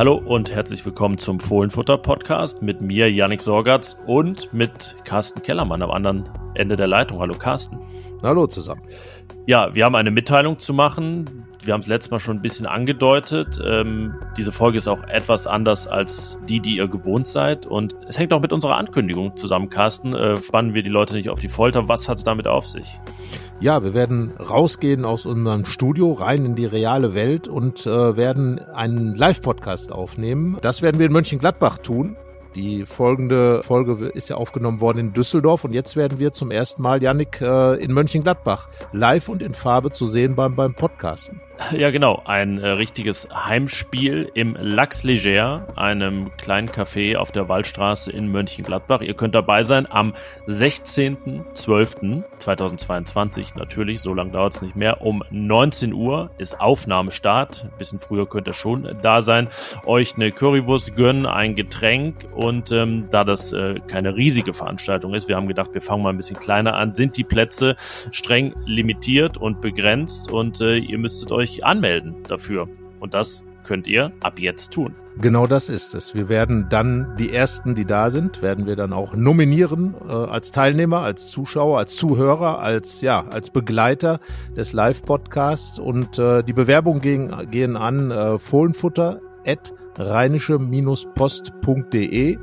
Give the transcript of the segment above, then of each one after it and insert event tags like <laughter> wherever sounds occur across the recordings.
Hallo und herzlich willkommen zum Fohlenfutter Podcast mit mir, Yannick Sorgatz und mit Carsten Kellermann am anderen Ende der Leitung. Hallo Carsten. Hallo zusammen. Ja, wir haben eine Mitteilung zu machen. Wir haben es letztes Mal schon ein bisschen angedeutet. Ähm, diese Folge ist auch etwas anders als die, die ihr gewohnt seid. Und es hängt auch mit unserer Ankündigung zusammen, Carsten. Äh, spannen wir die Leute nicht auf die Folter. Was hat es damit auf sich? Ja, wir werden rausgehen aus unserem Studio rein in die reale Welt und äh, werden einen Live-Podcast aufnehmen. Das werden wir in Mönchengladbach tun. Die folgende Folge ist ja aufgenommen worden in Düsseldorf und jetzt werden wir zum ersten Mal, Yannick, äh, in Mönchengladbach live und in Farbe zu sehen beim, beim Podcasten. Ja, genau. Ein äh, richtiges Heimspiel im Lachs Leger, einem kleinen Café auf der Waldstraße in Mönchengladbach. Ihr könnt dabei sein am 16.12.2022. Natürlich, so lange dauert es nicht mehr. Um 19 Uhr ist Aufnahmestart. Ein bisschen früher könnt ihr schon da sein. Euch eine Currywurst gönnen, ein Getränk. Und ähm, da das äh, keine riesige Veranstaltung ist, wir haben gedacht, wir fangen mal ein bisschen kleiner an, sind die Plätze streng limitiert und begrenzt. Und äh, ihr müsstet euch euch anmelden dafür. Und das könnt ihr ab jetzt tun. Genau das ist es. Wir werden dann die ersten, die da sind, werden wir dann auch nominieren äh, als Teilnehmer, als Zuschauer, als Zuhörer, als ja, als Begleiter des Live-Podcasts und äh, die Bewerbungen gehen, gehen an äh, fohlenfutter at rheinische-post.de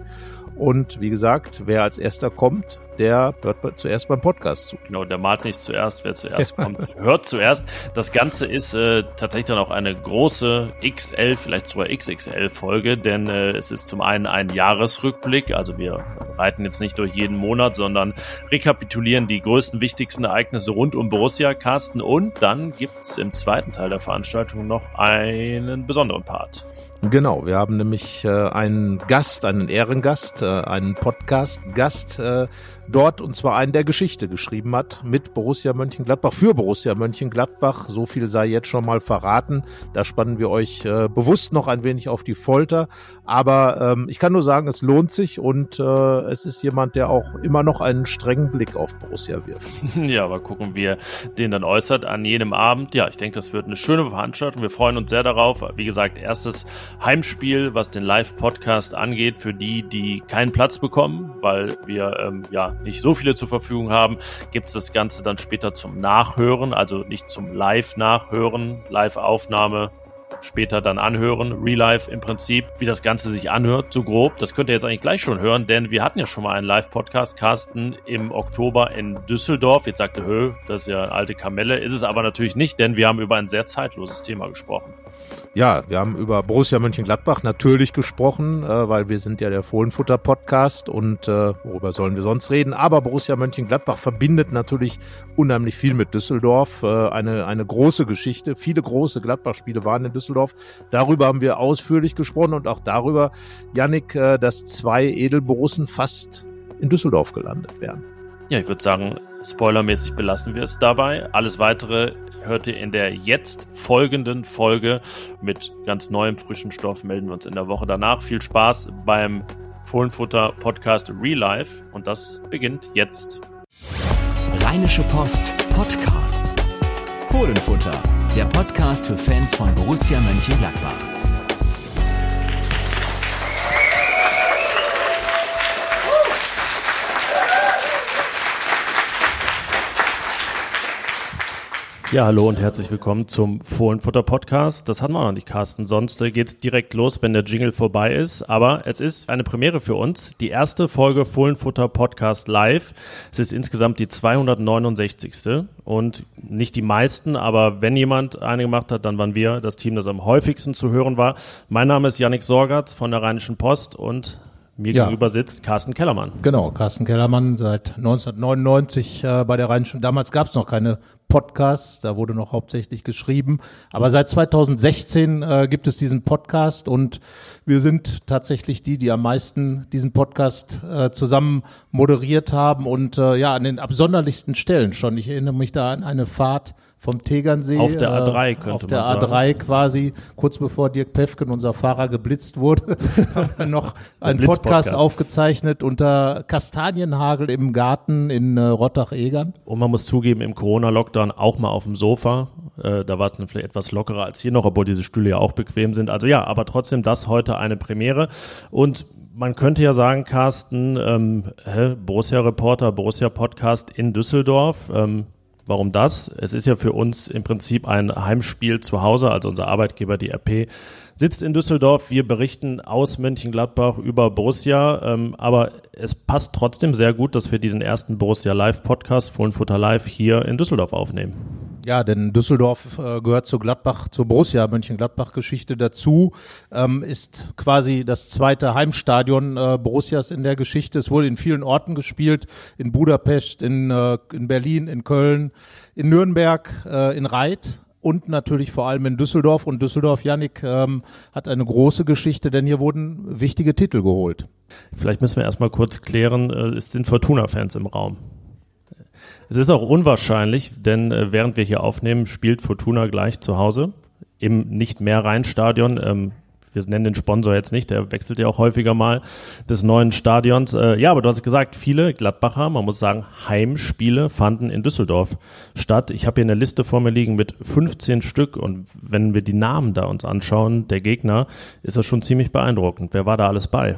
und wie gesagt, wer als erster kommt, der hört zuerst beim Podcast zu. Genau, der malt nicht zuerst, wer zuerst kommt, <laughs> hört zuerst. Das Ganze ist äh, tatsächlich dann auch eine große XL, vielleicht sogar XXL-Folge, denn äh, es ist zum einen ein Jahresrückblick, also wir reiten jetzt nicht durch jeden Monat, sondern rekapitulieren die größten, wichtigsten Ereignisse rund um Borussia, Carsten und dann gibt's im zweiten Teil der Veranstaltung noch einen besonderen Part. Genau, wir haben nämlich äh, einen Gast, einen Ehrengast, äh, einen Podcast-Gast äh, dort und zwar einen, der Geschichte geschrieben hat mit Borussia Mönchengladbach, für Borussia Mönchengladbach. So viel sei jetzt schon mal verraten. Da spannen wir euch äh, bewusst noch ein wenig auf die Folter. Aber ähm, ich kann nur sagen, es lohnt sich und äh, es ist jemand, der auch immer noch einen strengen Blick auf Borussia wirft. <laughs> Ja, aber gucken, wie er den dann äußert an jedem Abend. Ja, ich denke, das wird eine schöne Veranstaltung. Wir freuen uns sehr darauf. Wie gesagt, erstes Heimspiel, was den Live-Podcast angeht, für die, die keinen Platz bekommen, weil wir ähm, ja nicht so viele zur Verfügung haben, gibt es das Ganze dann später zum Nachhören, also nicht zum Live-Nachhören, Live-Aufnahme, später dann anhören, Real Life im Prinzip, wie das Ganze sich anhört, so grob. Das könnt ihr jetzt eigentlich gleich schon hören, denn wir hatten ja schon mal einen Live-Podcast, Carsten, im Oktober in Düsseldorf. Jetzt sagte Hö, das ist ja eine alte Kamelle, ist es aber natürlich nicht, denn wir haben über ein sehr zeitloses Thema gesprochen. Ja, wir haben über Borussia Mönchengladbach natürlich gesprochen, äh, weil wir sind ja der Fohlenfutter-Podcast und äh, worüber sollen wir sonst reden? Aber Borussia Mönchengladbach verbindet natürlich unheimlich viel mit Düsseldorf. Äh, eine, eine große Geschichte. Viele große Gladbach-Spiele waren in Düsseldorf. Darüber haben wir ausführlich gesprochen und auch darüber, Yannick, äh, dass zwei Edelborussen fast in Düsseldorf gelandet wären. Ja, ich würde sagen, spoilermäßig belassen wir es dabei. Alles weitere hört ihr in der jetzt folgenden Folge mit ganz neuem frischen Stoff. Melden wir uns in der Woche danach. Viel Spaß beim Fohlenfutter Podcast Real Life und das beginnt jetzt. Rheinische Post Podcasts. Fohlenfutter, der Podcast für Fans von Borussia Mönchengladbach. Ja, hallo und herzlich willkommen zum Fohlenfutter Podcast. Das hatten wir noch nicht, Carsten. Sonst äh, geht's direkt los, wenn der Jingle vorbei ist. Aber es ist eine Premiere für uns. Die erste Folge Fohlenfutter Podcast live. Es ist insgesamt die 269. Und nicht die meisten, aber wenn jemand eine gemacht hat, dann waren wir das Team, das am häufigsten zu hören war. Mein Name ist Yannick Sorgatz von der Rheinischen Post und mir ja. gegenüber sitzt Carsten Kellermann. Genau, Carsten Kellermann seit 1999 äh, bei der Rheinischen. Damals gab es noch keine Podcasts, da wurde noch hauptsächlich geschrieben. Aber seit 2016 äh, gibt es diesen Podcast und wir sind tatsächlich die, die am meisten diesen Podcast äh, zusammen moderiert haben und äh, ja an den absonderlichsten Stellen schon. Ich erinnere mich da an eine Fahrt vom Tegernsee. Auf der A3 könnte Auf der man sagen. A3 quasi, kurz bevor Dirk Pefken, unser Fahrer, geblitzt wurde, <laughs> haben wir noch einen Blitz-Podcast. Podcast aufgezeichnet unter Kastanienhagel im Garten in äh, Rottach-Egern. Und man muss zugeben, im Corona-Lockdown auch mal auf dem Sofa. Äh, da war es dann vielleicht etwas lockerer als hier noch, obwohl diese Stühle ja auch bequem sind. Also ja, aber trotzdem das heute eine Premiere. Und man könnte ja sagen, Carsten, ähm, Borussia-Reporter, Borussia-Podcast in Düsseldorf. Ähm, warum das? Es ist ja für uns im Prinzip ein Heimspiel zu Hause, also unser Arbeitgeber, die RP, sitzt in Düsseldorf. Wir berichten aus Mönchengladbach über Borussia, ähm, aber es passt trotzdem sehr gut, dass wir diesen ersten Borussia Live Podcast, Fohlenfutter Live, hier in Düsseldorf aufnehmen. Ja, denn Düsseldorf äh, gehört zu Gladbach, zur Borussia Mönchengladbach-Geschichte dazu, ähm, ist quasi das zweite Heimstadion äh, Borussias in der Geschichte. Es wurde in vielen Orten gespielt, in Budapest, in, äh, in Berlin, in Köln, in Nürnberg, äh, in Reit und natürlich vor allem in Düsseldorf. Und Düsseldorf, Yannick, ähm, hat eine große Geschichte, denn hier wurden wichtige Titel geholt. Vielleicht müssen wir erstmal kurz klären, äh, es sind Fortuna-Fans im Raum. Es ist auch unwahrscheinlich, denn äh, während wir hier aufnehmen, spielt Fortuna gleich zu Hause im Nicht-Mehr-Rhein-Stadion. Ähm, wir nennen den Sponsor jetzt nicht, der wechselt ja auch häufiger mal des neuen Stadions. Äh, ja, aber du hast gesagt, viele Gladbacher, man muss sagen, Heimspiele fanden in Düsseldorf statt. Ich habe hier eine Liste vor mir liegen mit 15 Stück und wenn wir die Namen da uns anschauen, der Gegner, ist das schon ziemlich beeindruckend. Wer war da alles bei?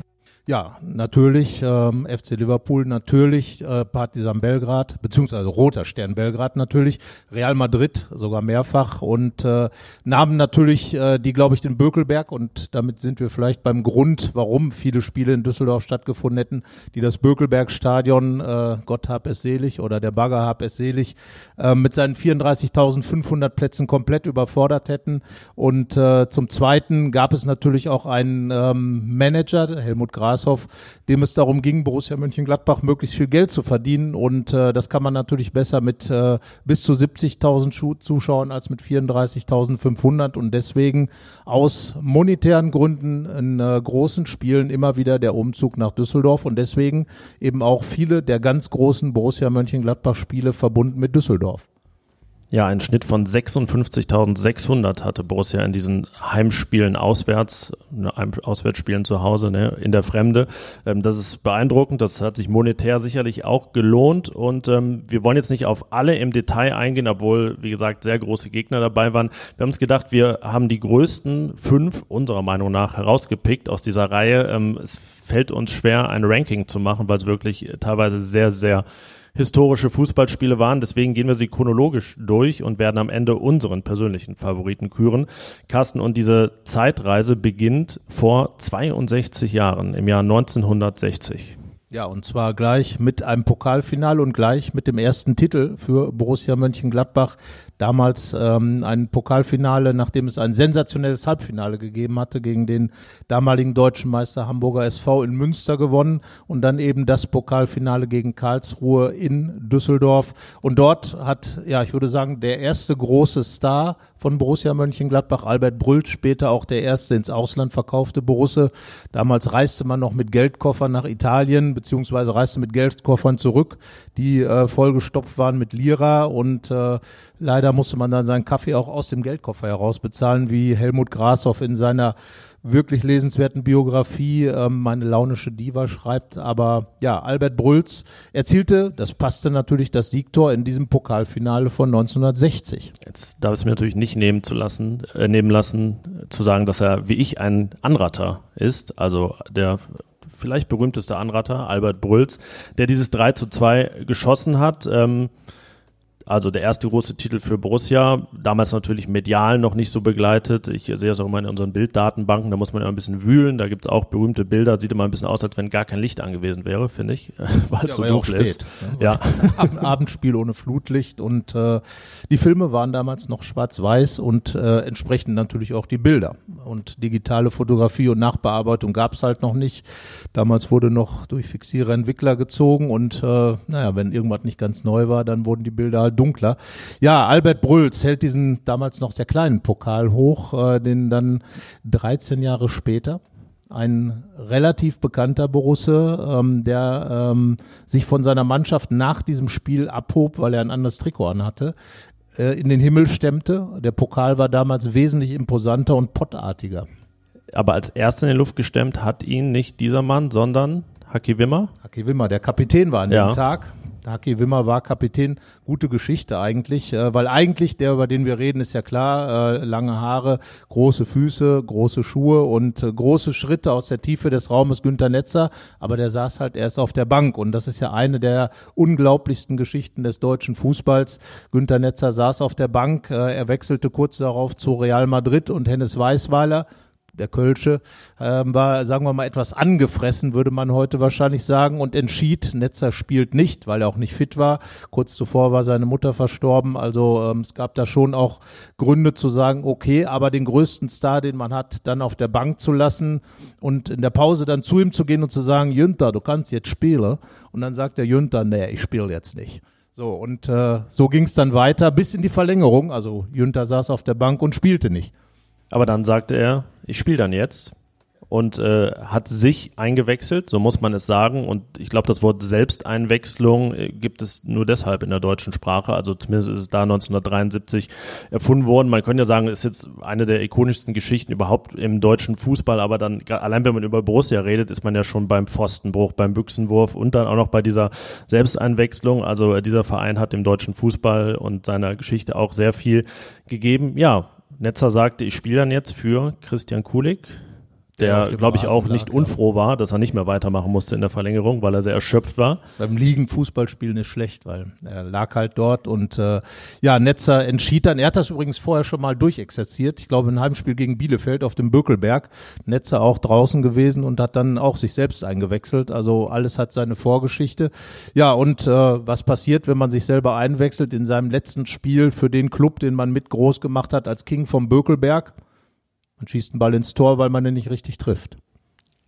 Ja, natürlich ähm, FC Liverpool, natürlich äh, Partizan Belgrad, beziehungsweise Roter Stern Belgrad natürlich, Real Madrid sogar mehrfach und äh, Namen natürlich, äh, die glaube ich den Bökelberg und damit sind wir vielleicht beim Grund, warum viele Spiele in Düsseldorf stattgefunden hätten, die das Bökelberg-Stadion, äh, Gott hab es selig oder der Bagger hab es selig, äh, mit seinen 34.500 Plätzen komplett überfordert hätten. Und äh, zum Zweiten gab es natürlich auch einen ähm, Manager, Helmut Grashoff, dem es darum ging, Borussia Mönchengladbach möglichst viel Geld zu verdienen. Und äh, das kann man natürlich besser mit äh, bis zu 70.000 Schu- Zuschauern als mit 34.500. Und deswegen aus monetären Gründen in äh, großen Spielen immer wieder der Umzug nach Düsseldorf. Und deswegen eben auch viele der ganz großen Borussia Mönchengladbach-Spiele verbunden mit Düsseldorf. Ja, ein Schnitt von 56.600 hatte Borussia in diesen Heimspielen auswärts, Auswärtsspielen zu Hause, ne, in der Fremde. Ähm, das ist beeindruckend. Das hat sich monetär sicherlich auch gelohnt. Und ähm, wir wollen jetzt nicht auf alle im Detail eingehen, obwohl, wie gesagt, sehr große Gegner dabei waren. Wir haben uns gedacht, wir haben die größten fünf unserer Meinung nach herausgepickt aus dieser Reihe. Ähm, es fällt uns schwer, ein Ranking zu machen, weil es wirklich teilweise sehr, sehr historische Fußballspiele waren. Deswegen gehen wir sie chronologisch durch und werden am Ende unseren persönlichen Favoriten küren. Carsten, und diese Zeitreise beginnt vor 62 Jahren, im Jahr 1960. Ja, und zwar gleich mit einem Pokalfinale und gleich mit dem ersten Titel für Borussia Mönchengladbach. Damals ähm, ein Pokalfinale, nachdem es ein sensationelles Halbfinale gegeben hatte gegen den damaligen deutschen Meister Hamburger SV in Münster gewonnen und dann eben das Pokalfinale gegen Karlsruhe in Düsseldorf. Und dort hat, ja, ich würde sagen, der erste große Star von Borussia Mönchengladbach, Albert Brüllt, später auch der erste ins Ausland verkaufte Borusse. Damals reiste man noch mit Geldkoffern nach Italien, beziehungsweise reiste mit Geldkoffern zurück, die äh, vollgestopft waren mit Lira und äh, leider musste man dann seinen Kaffee auch aus dem Geldkoffer heraus bezahlen, wie Helmut Grashoff in seiner wirklich lesenswerten Biografie ähm, meine launische Diva schreibt. Aber ja, Albert Brülls erzielte, das passte natürlich, das Siegtor in diesem Pokalfinale von 1960. Jetzt darf es mir natürlich nicht nehmen zu lassen, äh, nehmen lassen, zu sagen, dass er wie ich ein Anratter ist, also der vielleicht berühmteste Anratter, Albert Brülls, der dieses 3 zu 2 geschossen hat. Ähm, also der erste große Titel für Borussia, damals natürlich medial noch nicht so begleitet. Ich sehe es auch immer in unseren Bilddatenbanken, da muss man ja ein bisschen wühlen. Da gibt es auch berühmte Bilder, sieht immer ein bisschen aus, als wenn gar kein Licht angewiesen wäre, finde ich, <laughs> weil es so war ja auch dunkel ist. spät, ne? Ja. <laughs> Ab- Abendspiel ohne Flutlicht und äh, die Filme waren damals noch schwarz-weiß und äh, entsprechend natürlich auch die Bilder. Und digitale Fotografie und Nachbearbeitung gab es halt noch nicht. Damals wurde noch durch Fixierer Entwickler gezogen und äh, naja, wenn irgendwas nicht ganz neu war, dann wurden die Bilder halt dunkler. Ja, Albert Brülls hält diesen damals noch sehr kleinen Pokal hoch, äh, den dann 13 Jahre später ein relativ bekannter Borusse, ähm, der ähm, sich von seiner Mannschaft nach diesem Spiel abhob, weil er ein anderes Trikot anhatte, äh, in den Himmel stemmte. Der Pokal war damals wesentlich imposanter und pottartiger. Aber als erster in die Luft gestemmt hat ihn nicht dieser Mann, sondern Haki Wimmer? Haki Wimmer, der Kapitän war an ja. dem Tag. Haki Wimmer war Kapitän. Gute Geschichte eigentlich, äh, weil eigentlich der, über den wir reden, ist ja klar, äh, lange Haare, große Füße, große Schuhe und äh, große Schritte aus der Tiefe des Raumes Günter Netzer, aber der saß halt erst auf der Bank und das ist ja eine der unglaublichsten Geschichten des deutschen Fußballs. Günter Netzer saß auf der Bank, er wechselte kurz darauf zu Real Madrid und Hennes Weißweiler der Kölsche, ähm, war, sagen wir mal, etwas angefressen, würde man heute wahrscheinlich sagen, und entschied, Netzer spielt nicht, weil er auch nicht fit war. Kurz zuvor war seine Mutter verstorben, also ähm, es gab da schon auch Gründe zu sagen, okay, aber den größten Star, den man hat, dann auf der Bank zu lassen und in der Pause dann zu ihm zu gehen und zu sagen, Jünter, du kannst jetzt spielen. Und dann sagt der Jünter, nee, ich spiele jetzt nicht. So, und äh, so ging es dann weiter bis in die Verlängerung. Also Jünter saß auf der Bank und spielte nicht. Aber dann sagte er, ich spiele dann jetzt und äh, hat sich eingewechselt, so muss man es sagen. Und ich glaube, das Wort Selbsteinwechslung äh, gibt es nur deshalb in der deutschen Sprache. Also zumindest ist es da 1973 erfunden worden. Man könnte ja sagen, ist jetzt eine der ikonischsten Geschichten überhaupt im deutschen Fußball. Aber dann, allein wenn man über Borussia redet, ist man ja schon beim Pfostenbruch, beim Büchsenwurf und dann auch noch bei dieser Selbsteinwechslung. Also äh, dieser Verein hat dem deutschen Fußball und seiner Geschichte auch sehr viel gegeben. Ja, Netzer sagte, ich spiele dann jetzt für Christian Kulik, der, glaube ich, auch nicht unfroh war, dass er nicht mehr weitermachen musste in der Verlängerung, weil er sehr erschöpft war. Beim Liegen Fußballspielen ist schlecht, weil er lag halt dort und äh, ja, Netzer entschied dann, er hat das übrigens vorher schon mal durchexerziert, ich glaube in einem Spiel gegen Bielefeld auf dem Bökelberg, Netzer auch draußen gewesen und hat dann auch sich selbst eingewechselt, also alles hat seine Vorgeschichte. Ja, und äh, was passiert, wenn man sich selber einwechselt in seinem letzten Spiel für den Club, den man mit groß gemacht hat als King vom Bökelberg? Man schießt einen Ball ins Tor, weil man ihn nicht richtig trifft.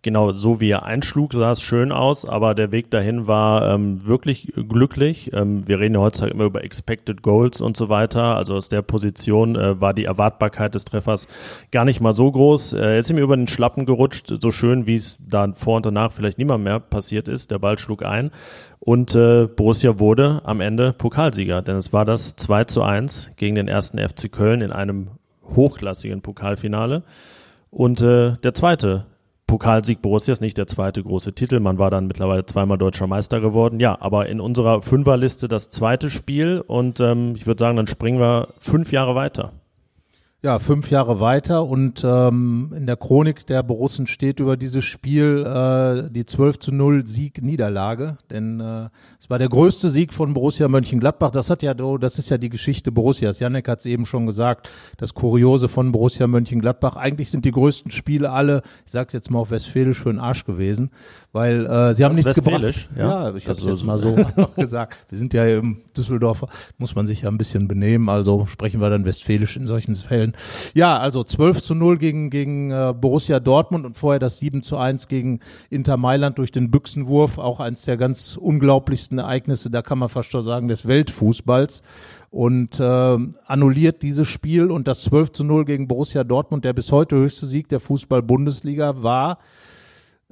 Genau, so wie er einschlug, sah es schön aus, aber der Weg dahin war ähm, wirklich glücklich. Ähm, wir reden ja heutzutage immer über Expected Goals und so weiter. Also aus der Position äh, war die Erwartbarkeit des Treffers gar nicht mal so groß. Er ist ihm über den Schlappen gerutscht, so schön wie es dann vor und danach vielleicht niemand mehr passiert ist. Der Ball schlug ein und äh, Borussia wurde am Ende Pokalsieger, denn es war das 2 zu 1 gegen den ersten FC Köln in einem hochklassigen Pokalfinale. Und äh, der zweite Pokalsieg Borussia ist nicht der zweite große Titel. Man war dann mittlerweile zweimal deutscher Meister geworden. Ja, aber in unserer Fünferliste das zweite Spiel. Und ähm, ich würde sagen, dann springen wir fünf Jahre weiter. Ja, fünf Jahre weiter und ähm, in der Chronik der Borussen steht über dieses Spiel äh, die 12 zu 0 Sieg-Niederlage, denn äh, es war der größte Sieg von Borussia Mönchengladbach. Das hat ja, das ist ja die Geschichte Borussias. Janek hat es eben schon gesagt, das Kuriose von Borussia Mönchengladbach. Eigentlich sind die größten Spiele alle, ich sag's jetzt mal auf Westfälisch, für den Arsch gewesen weil äh, sie haben nichts gebracht. Ja, ja ich habe es jetzt mal so <laughs> gesagt. Wir sind ja im Düsseldorfer, muss man sich ja ein bisschen benehmen, also sprechen wir dann Westfälisch in solchen Fällen. Ja, also 12 zu 0 gegen, gegen äh, Borussia Dortmund und vorher das 7 zu 1 gegen Inter Mailand durch den Büchsenwurf, auch eins der ganz unglaublichsten Ereignisse, da kann man fast schon sagen, des Weltfußballs und äh, annulliert dieses Spiel und das 12 zu 0 gegen Borussia Dortmund, der bis heute höchste Sieg der Fußball-Bundesliga war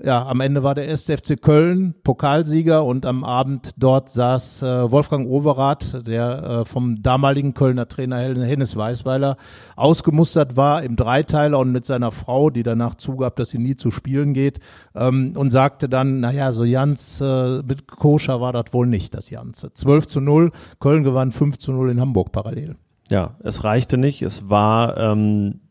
ja, am Ende war der erste FC Köln Pokalsieger und am Abend dort saß äh, Wolfgang Overath, der äh, vom damaligen Kölner Trainer Hennes Weißweiler ausgemustert war im Dreiteiler und mit seiner Frau, die danach zugab, dass sie nie zu spielen geht, ähm, und sagte dann, naja, so Jans äh, mit Koscher war das wohl nicht, das Jans. 12 zu 0, Köln gewann 5 zu 0 in Hamburg parallel. Ja, es reichte nicht. Es war ähm,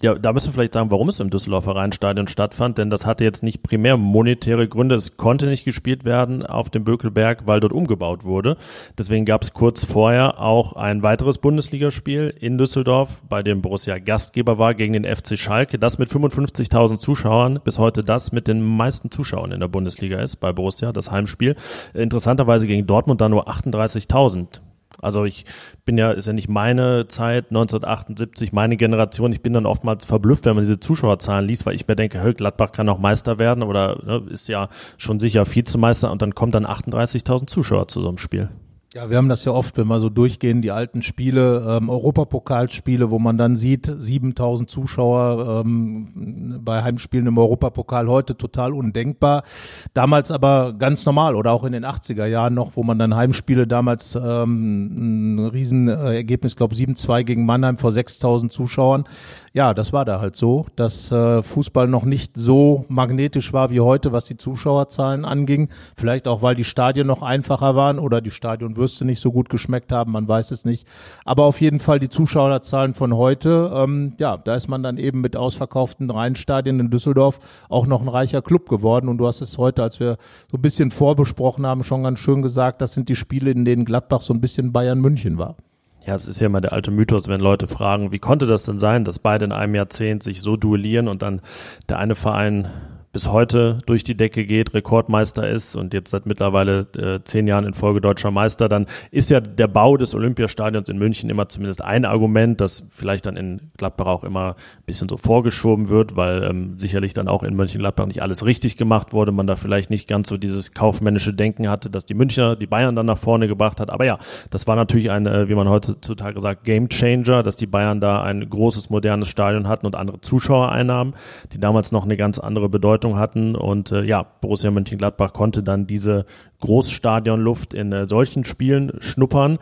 ja, da müssen wir vielleicht sagen, warum es im Düsseldorfer Rheinstadion stattfand, denn das hatte jetzt nicht primär monetäre Gründe. Es konnte nicht gespielt werden auf dem Bökelberg, weil dort umgebaut wurde. Deswegen gab es kurz vorher auch ein weiteres Bundesligaspiel in Düsseldorf, bei dem Borussia Gastgeber war gegen den FC Schalke, das mit 55.000 Zuschauern bis heute das mit den meisten Zuschauern in der Bundesliga ist, bei Borussia, das Heimspiel. Interessanterweise gegen Dortmund da nur 38.000 also ich bin ja, ist ja nicht meine Zeit, 1978, meine Generation. Ich bin dann oftmals verblüfft, wenn man diese Zuschauerzahlen liest, weil ich mir denke, hey, Gladbach kann auch Meister werden oder ne, ist ja schon sicher Vizemeister und dann kommen dann 38.000 Zuschauer zu so einem Spiel. Ja, wir haben das ja oft, wenn wir so durchgehen, die alten Spiele, ähm, Europapokalspiele, wo man dann sieht, 7000 Zuschauer ähm, bei Heimspielen im Europapokal, heute total undenkbar. Damals aber ganz normal oder auch in den 80er Jahren noch, wo man dann Heimspiele damals ähm, ein Riesenergebnis, glaube 7-2 gegen Mannheim vor 6000 Zuschauern ja, das war da halt so, dass äh, Fußball noch nicht so magnetisch war wie heute, was die Zuschauerzahlen anging. Vielleicht auch, weil die Stadien noch einfacher waren oder die Stadionwürste nicht so gut geschmeckt haben, man weiß es nicht. Aber auf jeden Fall die Zuschauerzahlen von heute, ähm, ja, da ist man dann eben mit ausverkauften Rheinstadien in Düsseldorf auch noch ein reicher Club geworden. Und du hast es heute, als wir so ein bisschen vorbesprochen haben, schon ganz schön gesagt, das sind die Spiele, in denen Gladbach so ein bisschen Bayern München war. Ja, es ist ja immer der alte Mythos, wenn Leute fragen, wie konnte das denn sein, dass beide in einem Jahrzehnt sich so duellieren und dann der eine Verein bis heute durch die Decke geht, Rekordmeister ist und jetzt seit mittlerweile äh, zehn Jahren in Folge deutscher Meister, dann ist ja der Bau des Olympiastadions in München immer zumindest ein Argument, das vielleicht dann in Gladbach auch immer ein bisschen so vorgeschoben wird, weil ähm, sicherlich dann auch in Mönchengladbach nicht alles richtig gemacht wurde, man da vielleicht nicht ganz so dieses kaufmännische Denken hatte, dass die Münchner die Bayern dann nach vorne gebracht hat. Aber ja, das war natürlich ein, äh, wie man heutzutage sagt, Game Changer, dass die Bayern da ein großes, modernes Stadion hatten und andere Zuschauereinnahmen, die damals noch eine ganz andere Bedeutung Bedeutung hatten. Und äh, ja, Borussia Mönchengladbach konnte dann diese Großstadionluft in äh, solchen Spielen schnuppern.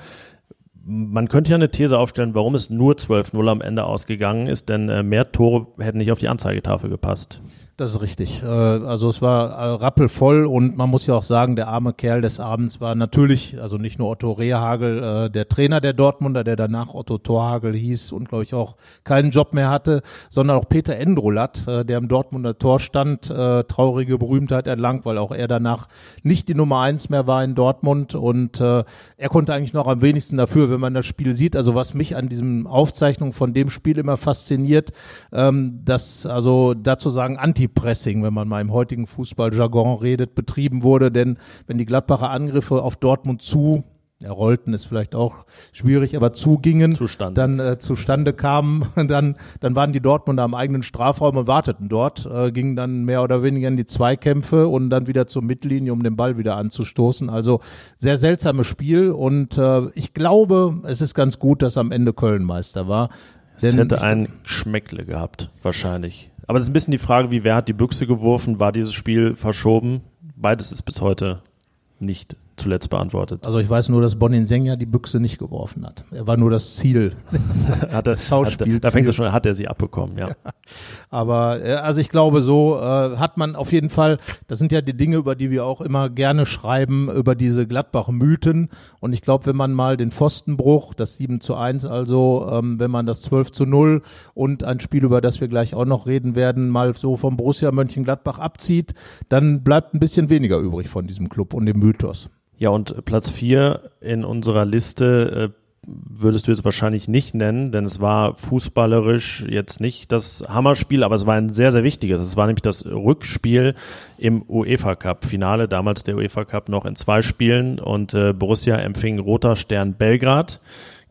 Man könnte ja eine These aufstellen, warum es nur 12-0 am Ende ausgegangen ist, denn äh, mehr Tore hätten nicht auf die Anzeigetafel gepasst. Das ist richtig. Äh, also es war äh, rappelvoll und man muss ja auch sagen, der arme Kerl des Abends war natürlich, also nicht nur Otto Rehagel, äh, der Trainer der Dortmunder, der danach Otto Torhagel hieß und glaube ich auch keinen Job mehr hatte, sondern auch Peter Endrolat, der im Dortmunder Tor stand, traurige Berühmtheit erlangt, weil auch er danach nicht die Nummer eins mehr war in Dortmund und er konnte eigentlich noch am wenigsten dafür, wenn man das Spiel sieht. Also was mich an diesem Aufzeichnung von dem Spiel immer fasziniert, ähm, dass also dazu sagen Anti Anti-Pressing, wenn man mal im heutigen Fußballjargon redet, betrieben wurde. Denn wenn die Gladbacher Angriffe auf Dortmund zu ja, rollten ist vielleicht auch schwierig, aber zugingen, Zustande. dann äh, zustande kamen, <laughs> dann, dann waren die Dortmunder am eigenen Strafraum und warteten dort, äh, gingen dann mehr oder weniger in die Zweikämpfe und dann wieder zur Mittellinie, um den Ball wieder anzustoßen. Also sehr seltsames Spiel und äh, ich glaube, es ist ganz gut, dass am Ende Köln Meister war. Es hätte ein Schmeckle gehabt, wahrscheinlich. Aber es ist ein bisschen die Frage, wie wer hat die Büchse geworfen? War dieses Spiel verschoben? Beides ist bis heute nicht zuletzt beantwortet. Also ich weiß nur, dass Bonin Senja die Büchse nicht geworfen hat. Er war nur das Ziel. <laughs> hat er, Schauspiel. Da fängt es schon, hat er sie abbekommen, ja. ja. <laughs> Aber äh, also ich glaube, so äh, hat man auf jeden Fall, das sind ja die Dinge, über die wir auch immer gerne schreiben, über diese Gladbach-Mythen. Und ich glaube, wenn man mal den Pfostenbruch, das 7 zu 1, also ähm, wenn man das 12 zu 0 und ein Spiel, über das wir gleich auch noch reden werden, mal so vom Borussia Mönchengladbach abzieht, dann bleibt ein bisschen weniger übrig von diesem Club und dem Mythos. Ja, und Platz vier in unserer Liste äh, würdest du jetzt wahrscheinlich nicht nennen, denn es war fußballerisch jetzt nicht das Hammerspiel, aber es war ein sehr, sehr wichtiges. Es war nämlich das Rückspiel im UEFA Cup Finale, damals der UEFA Cup noch in zwei Spielen und äh, Borussia empfing Roter Stern Belgrad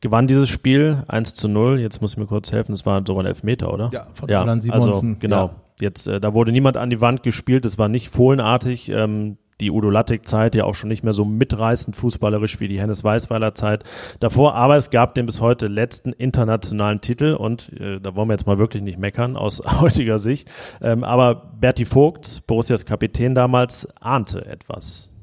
gewann dieses Spiel 1 zu 0. Jetzt muss ich mir kurz helfen, es war sogar ein Elfmeter, oder? Ja, von ja, Alan Simonsen. Also, genau. Ja. Jetzt, äh, da wurde niemand an die Wand gespielt, es war nicht fohlenartig. Ähm, die Udo Lattek-Zeit ja auch schon nicht mehr so mitreißend fußballerisch wie die Hennes Weißweiler Zeit davor, aber es gab den bis heute letzten internationalen Titel und äh, da wollen wir jetzt mal wirklich nicht meckern aus <laughs> heutiger Sicht, ähm, aber Berti Vogt, Borussias Kapitän damals, ahnte etwas.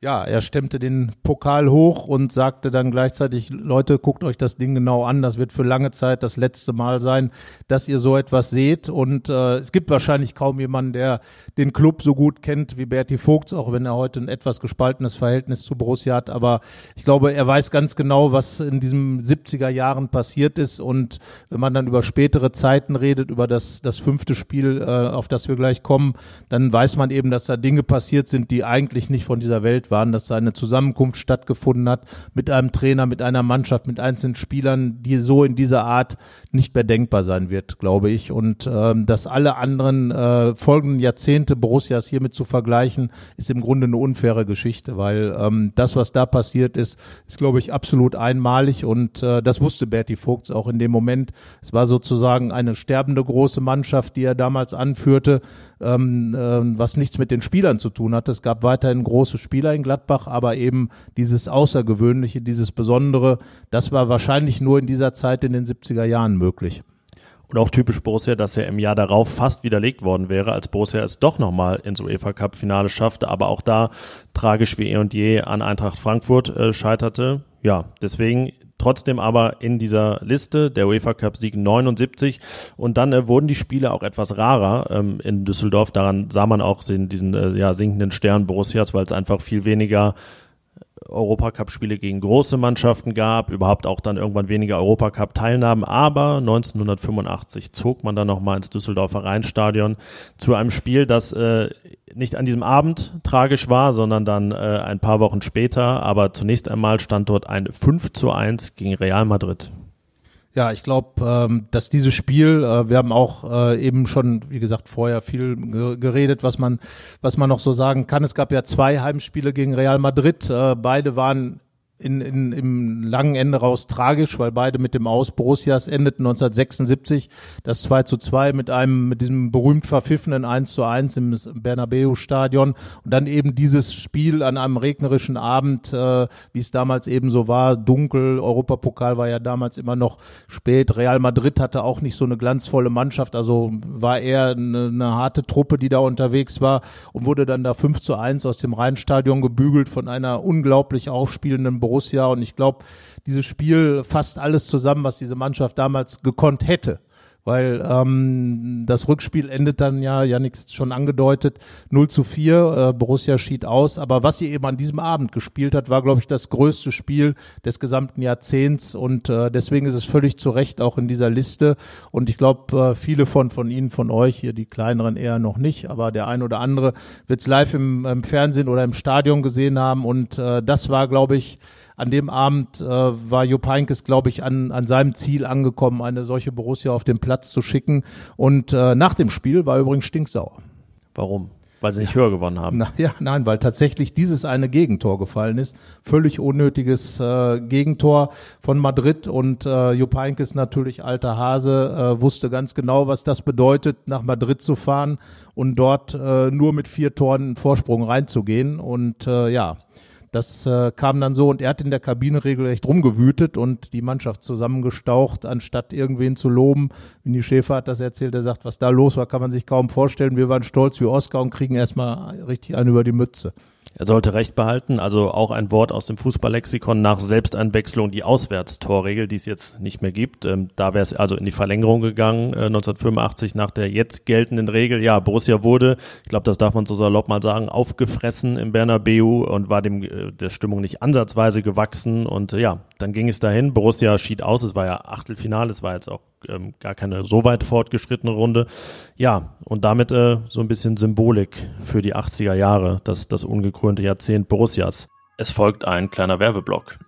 Ja, er stemmte den Pokal hoch und sagte dann gleichzeitig, Leute, guckt euch das Ding genau an, das wird für lange Zeit das letzte Mal sein, dass ihr so etwas seht. Und äh, es gibt wahrscheinlich kaum jemanden, der den Club so gut kennt wie Berti Vogts, auch wenn er heute ein etwas gespaltenes Verhältnis zu Borussia hat. Aber ich glaube, er weiß ganz genau, was in diesen 70er Jahren passiert ist. Und wenn man dann über spätere Zeiten redet, über das, das fünfte Spiel, äh, auf das wir gleich kommen, dann weiß man eben, dass da Dinge passiert sind, die eigentlich nicht von dieser Welt waren, dass da eine Zusammenkunft stattgefunden hat mit einem Trainer, mit einer Mannschaft, mit einzelnen Spielern, die so in dieser Art nicht mehr denkbar sein wird, glaube ich. Und ähm, dass alle anderen äh, folgenden Jahrzehnte Borussias hiermit zu vergleichen, ist im Grunde eine unfaire Geschichte, weil ähm, das, was da passiert ist, ist, glaube ich, absolut einmalig und äh, das wusste Berti Vogts auch in dem Moment. Es war sozusagen eine sterbende große Mannschaft, die er damals anführte, ähm, äh, was nichts mit den Spielern zu tun hatte. Es gab weiterhin große Spieler in Gladbach, aber eben dieses Außergewöhnliche, dieses Besondere, das war wahrscheinlich nur in dieser Zeit in den 70er Jahren möglich. Und auch typisch Borussia, dass er im Jahr darauf fast widerlegt worden wäre, als Borussia es doch nochmal ins UEFA Cup Finale schaffte, aber auch da tragisch wie eh und je an Eintracht Frankfurt äh, scheiterte. Ja, deswegen trotzdem aber in dieser Liste der UEFA Cup Sieg 79 und dann äh, wurden die Spiele auch etwas rarer ähm, in Düsseldorf. Daran sah man auch den, diesen äh, ja, sinkenden Stern Borussias, weil es einfach viel weniger Europacup-Spiele gegen große Mannschaften gab, überhaupt auch dann irgendwann weniger Europacup-Teilnahmen. Aber 1985 zog man dann nochmal ins Düsseldorfer Rheinstadion zu einem Spiel, das äh, nicht an diesem Abend tragisch war, sondern dann äh, ein paar Wochen später. Aber zunächst einmal stand dort ein 5 zu 1 gegen Real Madrid. Ja, ich glaube, ähm, dass dieses Spiel, äh, wir haben auch äh, eben schon, wie gesagt, vorher viel geredet, was man, was man noch so sagen kann. Es gab ja zwei Heimspiele gegen Real Madrid. Äh, beide waren in, in, im langen Ende raus tragisch, weil beide mit dem Aus Borussias endeten 1976. Das 2 zu 2 mit einem, mit diesem berühmt verpfiffenen 1 zu 1 im Bernabeu-Stadion. Und dann eben dieses Spiel an einem regnerischen Abend, äh, wie es damals eben so war, dunkel. Europapokal war ja damals immer noch spät. Real Madrid hatte auch nicht so eine glanzvolle Mannschaft, also war eher eine, eine harte Truppe, die da unterwegs war und wurde dann da 5 zu 1 aus dem Rheinstadion gebügelt von einer unglaublich aufspielenden Borussia. Und ich glaube, dieses Spiel fasst alles zusammen, was diese Mannschaft damals gekonnt hätte weil ähm, das Rückspiel endet dann ja, Janik schon angedeutet, 0 zu 4, äh, Borussia schied aus, aber was sie eben an diesem Abend gespielt hat, war, glaube ich, das größte Spiel des gesamten Jahrzehnts. Und äh, deswegen ist es völlig zu Recht auch in dieser Liste. Und ich glaube, äh, viele von, von Ihnen, von euch, hier die kleineren eher noch nicht, aber der ein oder andere wird es live im, im Fernsehen oder im Stadion gesehen haben. Und äh, das war, glaube ich, an dem Abend äh, war Jupp Heynckes, glaube ich, an, an seinem Ziel angekommen, eine solche Borussia auf den Platz zu schicken. Und äh, nach dem Spiel war er übrigens stinksauer. Warum? Weil sie nicht höher gewonnen haben. Na, ja, nein, weil tatsächlich dieses eine Gegentor gefallen ist. Völlig unnötiges äh, Gegentor von Madrid und äh, Jupp Heynckes natürlich alter Hase, äh, wusste ganz genau, was das bedeutet, nach Madrid zu fahren und dort äh, nur mit vier Toren Vorsprung reinzugehen. Und äh, ja, das äh, kam dann so und er hat in der Kabine regelrecht rumgewütet und die Mannschaft zusammengestaucht, anstatt irgendwen zu loben. Winnie Schäfer hat das erzählt, er sagt, was da los war, kann man sich kaum vorstellen. Wir waren stolz wie Oscar und kriegen erstmal richtig einen über die Mütze. Er sollte Recht behalten, also auch ein Wort aus dem Fußballlexikon nach Selbsteinwechslung, die Auswärtstorregel, die es jetzt nicht mehr gibt. Ähm, da wäre es also in die Verlängerung gegangen, äh, 1985 nach der jetzt geltenden Regel. Ja, Borussia wurde, ich glaube, das darf man so salopp mal sagen, aufgefressen im Berner BU und war dem äh, der Stimmung nicht ansatzweise gewachsen. Und äh, ja, dann ging es dahin. Borussia schied aus, es war ja Achtelfinale, es war jetzt auch ähm, gar keine so weit fortgeschrittene Runde. Ja, und damit äh, so ein bisschen Symbolik für die 80er Jahre, das, das ungekrönte Jahrzehnt Borussias. Es folgt ein kleiner Werbeblock.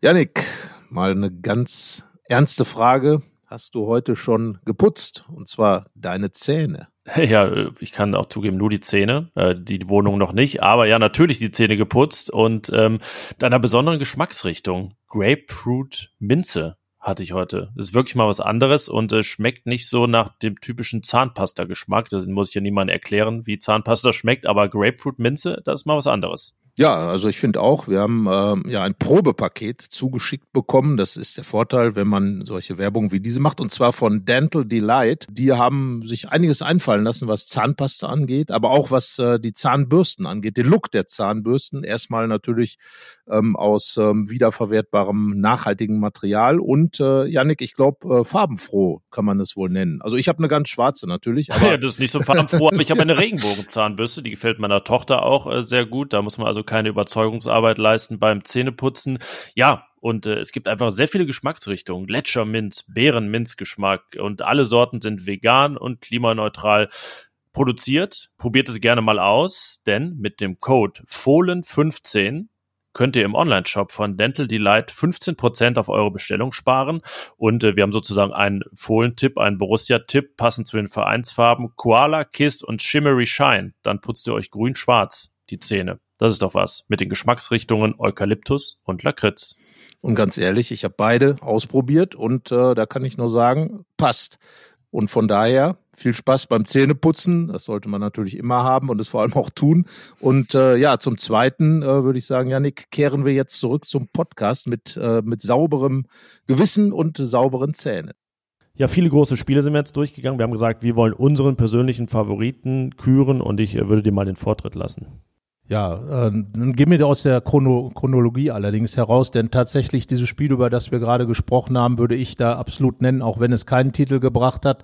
Janik, mal eine ganz ernste Frage. Hast du heute schon geputzt? Und zwar deine Zähne. <laughs> Ja, ich kann auch zugeben, nur die Zähne, äh, die Wohnung noch nicht, aber ja, natürlich die Zähne geputzt und ähm, einer besonderen Geschmacksrichtung. Grapefruit Minze hatte ich heute. Das ist wirklich mal was anderes und äh, schmeckt nicht so nach dem typischen Zahnpasta-Geschmack. Das muss ich ja niemandem erklären, wie Zahnpasta schmeckt, aber Grapefruit-Minze, das ist mal was anderes. Ja, also ich finde auch, wir haben äh, ja ein Probepaket zugeschickt bekommen. Das ist der Vorteil, wenn man solche Werbung wie diese macht. Und zwar von Dental Delight. Die haben sich einiges einfallen lassen, was Zahnpasta angeht, aber auch was äh, die Zahnbürsten angeht, den Look der Zahnbürsten. Erstmal natürlich ähm, aus ähm, wiederverwertbarem, nachhaltigem Material. Und äh, Yannick, ich glaube, äh, farbenfroh kann man es wohl nennen. Also ich habe eine ganz schwarze natürlich. <laughs> Aber ja, das ist nicht so farbenfroh, aber ich habe eine Regenbogenzahnbürste, die gefällt meiner Tochter auch äh, sehr gut. Da muss man also also keine Überzeugungsarbeit leisten beim Zähneputzen. Ja, und äh, es gibt einfach sehr viele Geschmacksrichtungen. Gletscherminz, Bärenminzgeschmack und alle Sorten sind vegan und klimaneutral produziert. Probiert es gerne mal aus, denn mit dem Code Fohlen15 könnt ihr im Online-Shop von Dental Delight 15% auf eure Bestellung sparen. Und äh, wir haben sozusagen einen Fohlen-Tipp, einen Borussia-Tipp, passend zu den Vereinsfarben Koala, Kiss und Shimmery Shine. Dann putzt ihr euch grün-schwarz die Zähne. Das ist doch was. Mit den Geschmacksrichtungen Eukalyptus und Lakritz. Und ganz ehrlich, ich habe beide ausprobiert und äh, da kann ich nur sagen, passt. Und von daher viel Spaß beim Zähneputzen. Das sollte man natürlich immer haben und es vor allem auch tun. Und äh, ja, zum Zweiten äh, würde ich sagen, Janik, kehren wir jetzt zurück zum Podcast mit, äh, mit sauberem Gewissen und sauberen Zähnen. Ja, viele große Spiele sind wir jetzt durchgegangen. Wir haben gesagt, wir wollen unseren persönlichen Favoriten küren und ich äh, würde dir mal den Vortritt lassen. Ja, äh, dann gehen wir aus der Chrono Chronologie allerdings heraus, denn tatsächlich dieses Spiel, über das wir gerade gesprochen haben, würde ich da absolut nennen, auch wenn es keinen Titel gebracht hat.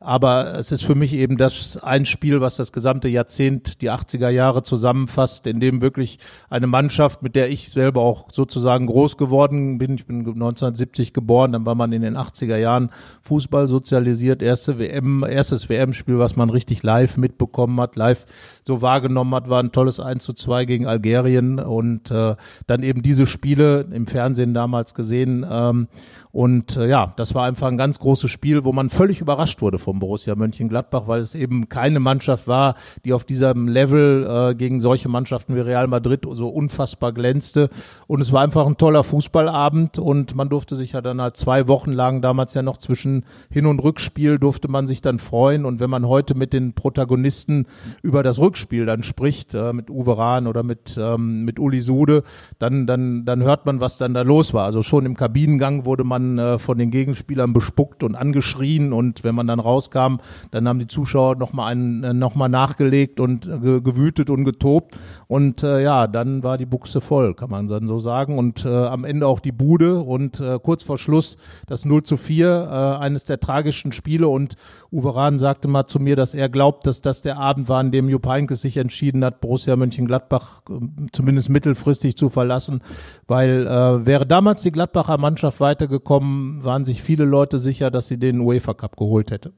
Aber es ist für mich eben das ein Spiel, was das gesamte Jahrzehnt, die 80er Jahre zusammenfasst, in dem wirklich eine Mannschaft, mit der ich selber auch sozusagen groß geworden bin, ich bin 1970 geboren, dann war man in den 80er Jahren Fußball sozialisiert, erste WM, erstes WM-Spiel, was man richtig live mitbekommen hat, live so wahrgenommen hat, war ein tolles 1 zu 2 gegen Algerien und äh, dann eben diese Spiele im Fernsehen damals gesehen. Ähm, und äh, ja, das war einfach ein ganz großes Spiel, wo man völlig überrascht wurde vom Borussia Mönchengladbach, weil es eben keine Mannschaft war, die auf diesem Level äh, gegen solche Mannschaften wie Real Madrid so unfassbar glänzte. Und es war einfach ein toller Fußballabend und man durfte sich ja dann halt zwei Wochen lang, damals ja noch zwischen Hin- und Rückspiel, durfte man sich dann freuen. Und wenn man heute mit den Protagonisten über das Rückspiel dann spricht, äh, mit Uwe Rahn oder mit, ähm, mit Uli Sude, dann, dann, dann hört man, was dann da los war. Also schon im Kabinengang wurde man äh, von den Gegenspielern bespuckt und angeschrien und wenn man dann rauskam, dann haben die Zuschauer nochmal äh, noch mal nachgelegt und äh, gewütet und getobt. Und äh, ja, dann war die Buchse voll, kann man dann so sagen. Und äh, am Ende auch die Bude und äh, kurz vor Schluss das 0 zu 4, äh, eines der tragischen Spiele. Und Uwe Rahn sagte mal zu mir, dass er glaubt, dass das der Abend war, an dem Jupp Heynckes sich entschieden hat, Borussia Mönchengladbach äh, zumindest mittelfristig zu verlassen, weil äh, wäre damals die Gladbacher Mannschaft weitergekommen, waren sich viele Leute sicher, dass sie den UEFA Cup geholt hätte.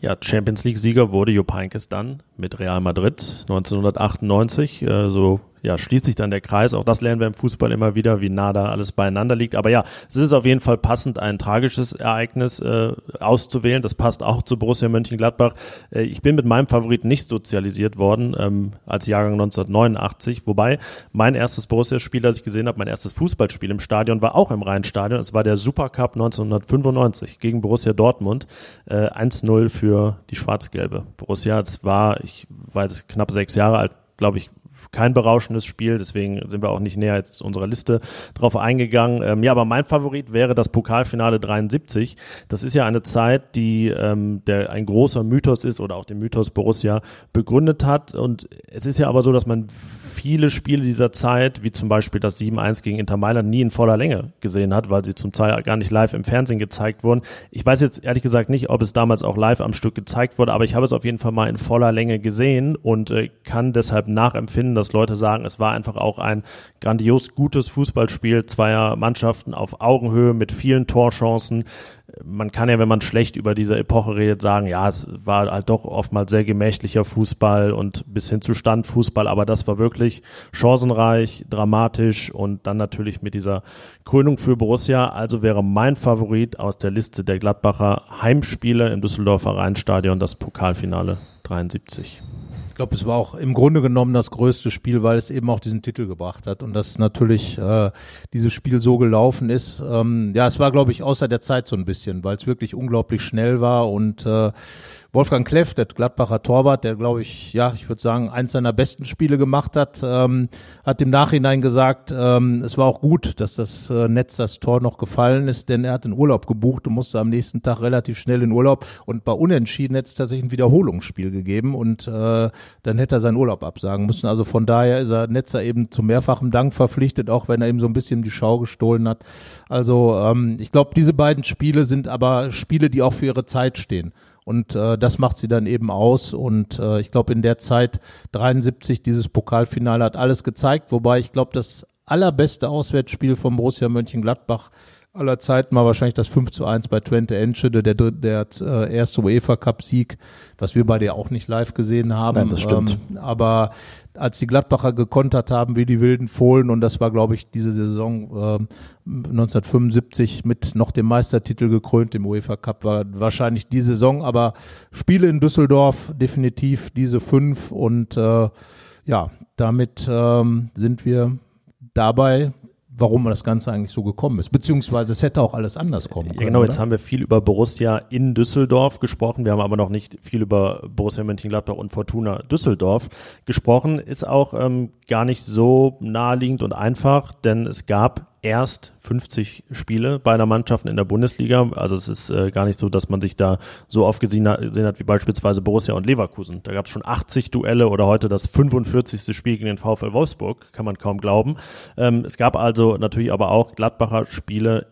Ja, Champions League Sieger wurde Jupp Heynckes dann mit Real Madrid. 1998, äh, so ja, schließt sich dann der Kreis. Auch das lernen wir im Fußball immer wieder, wie nah da alles beieinander liegt. Aber ja, es ist auf jeden Fall passend, ein tragisches Ereignis äh, auszuwählen. Das passt auch zu Borussia Mönchengladbach. Äh, ich bin mit meinem Favoriten nicht sozialisiert worden ähm, als Jahrgang 1989. Wobei mein erstes Borussia-Spiel, das ich gesehen habe, mein erstes Fußballspiel im Stadion war auch im Rheinstadion. Es war der Supercup 1995 gegen Borussia Dortmund. Äh, 1-0 für die Schwarz-Gelbe. Borussia, es war, ich war jetzt knapp sechs Jahre alt, glaube ich, kein berauschendes Spiel, deswegen sind wir auch nicht näher als unserer Liste drauf eingegangen. Ähm, ja, aber mein Favorit wäre das Pokalfinale 73. Das ist ja eine Zeit, die ähm, der ein großer Mythos ist oder auch den Mythos Borussia begründet hat. Und es ist ja aber so, dass man viele Spiele dieser Zeit, wie zum Beispiel das 7-1 gegen Inter Mailand, nie in voller Länge gesehen hat, weil sie zum Teil gar nicht live im Fernsehen gezeigt wurden. Ich weiß jetzt ehrlich gesagt nicht, ob es damals auch live am Stück gezeigt wurde, aber ich habe es auf jeden Fall mal in voller Länge gesehen und äh, kann deshalb nachempfinden, dass Leute sagen, es war einfach auch ein grandios gutes Fußballspiel zweier Mannschaften auf Augenhöhe mit vielen Torchancen man kann ja, wenn man schlecht über diese Epoche redet, sagen, ja, es war halt doch oftmals sehr gemächlicher Fußball und bis hin zu Standfußball, aber das war wirklich chancenreich, dramatisch und dann natürlich mit dieser Krönung für Borussia. Also wäre mein Favorit aus der Liste der Gladbacher Heimspiele im Düsseldorfer Rheinstadion das Pokalfinale 73 glaube, es war auch im Grunde genommen das größte Spiel, weil es eben auch diesen Titel gebracht hat und dass natürlich äh, dieses Spiel so gelaufen ist. Ähm, ja, es war, glaube ich, außer der Zeit so ein bisschen, weil es wirklich unglaublich schnell war und äh, Wolfgang Kleff, der Gladbacher Torwart, der glaube ich, ja, ich würde sagen, eins seiner besten Spiele gemacht hat, ähm, hat im Nachhinein gesagt, ähm, es war auch gut, dass das äh, Netz das Tor noch gefallen ist, denn er hat den Urlaub gebucht und musste am nächsten Tag relativ schnell in Urlaub und bei Unentschieden hätte es tatsächlich ein Wiederholungsspiel gegeben und äh, dann hätte er seinen Urlaub absagen müssen. Also von daher ist er Netzer eben zu mehrfachem Dank verpflichtet, auch wenn er ihm so ein bisschen die Schau gestohlen hat. Also ähm, ich glaube, diese beiden Spiele sind aber Spiele, die auch für ihre Zeit stehen. Und äh, das macht sie dann eben aus. Und äh, ich glaube, in der Zeit 73, dieses Pokalfinale hat alles gezeigt. Wobei ich glaube, das allerbeste Auswärtsspiel vom Borussia Mönchengladbach aller Zeiten war wahrscheinlich das 5 zu 1 bei Twente Enschede, der, der äh, erste UEFA Cup Sieg, was wir beide ja auch nicht live gesehen haben. Nein, das stimmt. Ähm, aber als die Gladbacher gekontert haben wie die wilden Fohlen und das war, glaube ich, diese Saison äh, 1975 mit noch dem Meistertitel gekrönt im UEFA Cup, war wahrscheinlich die Saison, aber Spiele in Düsseldorf definitiv diese fünf und äh, ja, damit ähm, sind wir dabei warum das Ganze eigentlich so gekommen ist. Beziehungsweise es hätte auch alles anders kommen können. Ja, genau, oder? jetzt haben wir viel über Borussia in Düsseldorf gesprochen. Wir haben aber noch nicht viel über Borussia Mönchengladbach und Fortuna Düsseldorf gesprochen. Ist auch ähm, gar nicht so naheliegend und einfach, denn es gab erst 50 Spiele beider Mannschaften in der Bundesliga. Also es ist äh, gar nicht so, dass man sich da so oft gesehen hat, gesehen hat wie beispielsweise Borussia und Leverkusen. Da gab es schon 80 Duelle oder heute das 45. Spiel gegen den VfL Wolfsburg, kann man kaum glauben. Ähm, es gab also natürlich aber auch Gladbacher Spiele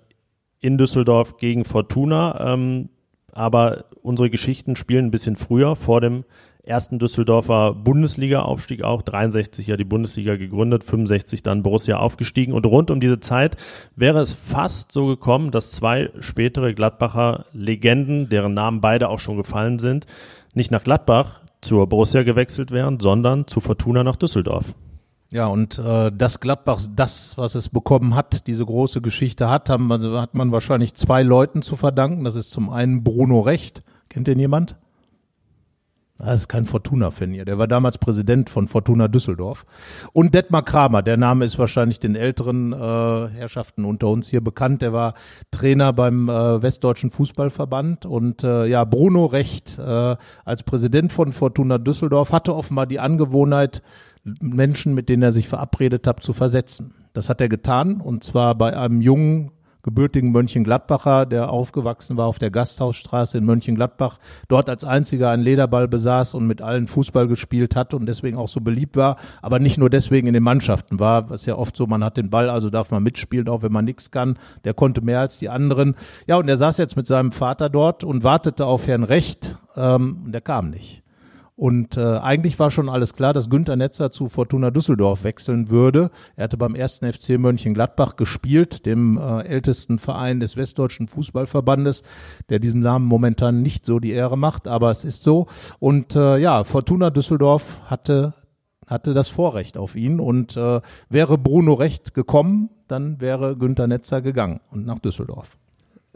in Düsseldorf gegen Fortuna. Ähm, aber unsere Geschichten spielen ein bisschen früher, vor dem ersten Düsseldorfer Bundesliga-Aufstieg auch, 63 ja die Bundesliga gegründet, 65 dann Borussia aufgestiegen und rund um diese Zeit wäre es fast so gekommen, dass zwei spätere Gladbacher Legenden, deren Namen beide auch schon gefallen sind, nicht nach Gladbach zur Borussia gewechselt wären, sondern zu Fortuna nach Düsseldorf. Ja, und äh, das Gladbach, das, was es bekommen hat, diese große Geschichte hat, haben, hat man wahrscheinlich zwei Leuten zu verdanken. Das ist zum einen Bruno Recht. Kennt den jemand? Das ist kein Fortuna-Fan hier. Der war damals Präsident von Fortuna Düsseldorf. Und Detmar Kramer, der Name ist wahrscheinlich den älteren äh, Herrschaften unter uns hier bekannt. Der war Trainer beim äh, Westdeutschen Fußballverband. Und äh, ja, Bruno Recht äh, als Präsident von Fortuna Düsseldorf hatte offenbar die Angewohnheit, Menschen, mit denen er sich verabredet hat, zu versetzen. Das hat er getan. Und zwar bei einem jungen gebürtigen Mönchengladbacher, der aufgewachsen war auf der Gasthausstraße in Mönchengladbach, dort als einziger einen Lederball besaß und mit allen Fußball gespielt hat und deswegen auch so beliebt war, aber nicht nur deswegen in den Mannschaften war, was ja oft so, man hat den Ball, also darf man mitspielen, auch wenn man nichts kann. Der konnte mehr als die anderen. Ja, und er saß jetzt mit seinem Vater dort und wartete auf Herrn Recht, ähm, und der kam nicht. Und äh, eigentlich war schon alles klar, dass Günter Netzer zu Fortuna Düsseldorf wechseln würde. Er hatte beim ersten FC Mönchengladbach gespielt, dem äh, ältesten Verein des Westdeutschen Fußballverbandes, der diesem Namen momentan nicht so die Ehre macht, aber es ist so. Und äh, ja, Fortuna Düsseldorf hatte hatte das Vorrecht auf ihn und äh, wäre Bruno Recht gekommen, dann wäre Günter Netzer gegangen und nach Düsseldorf.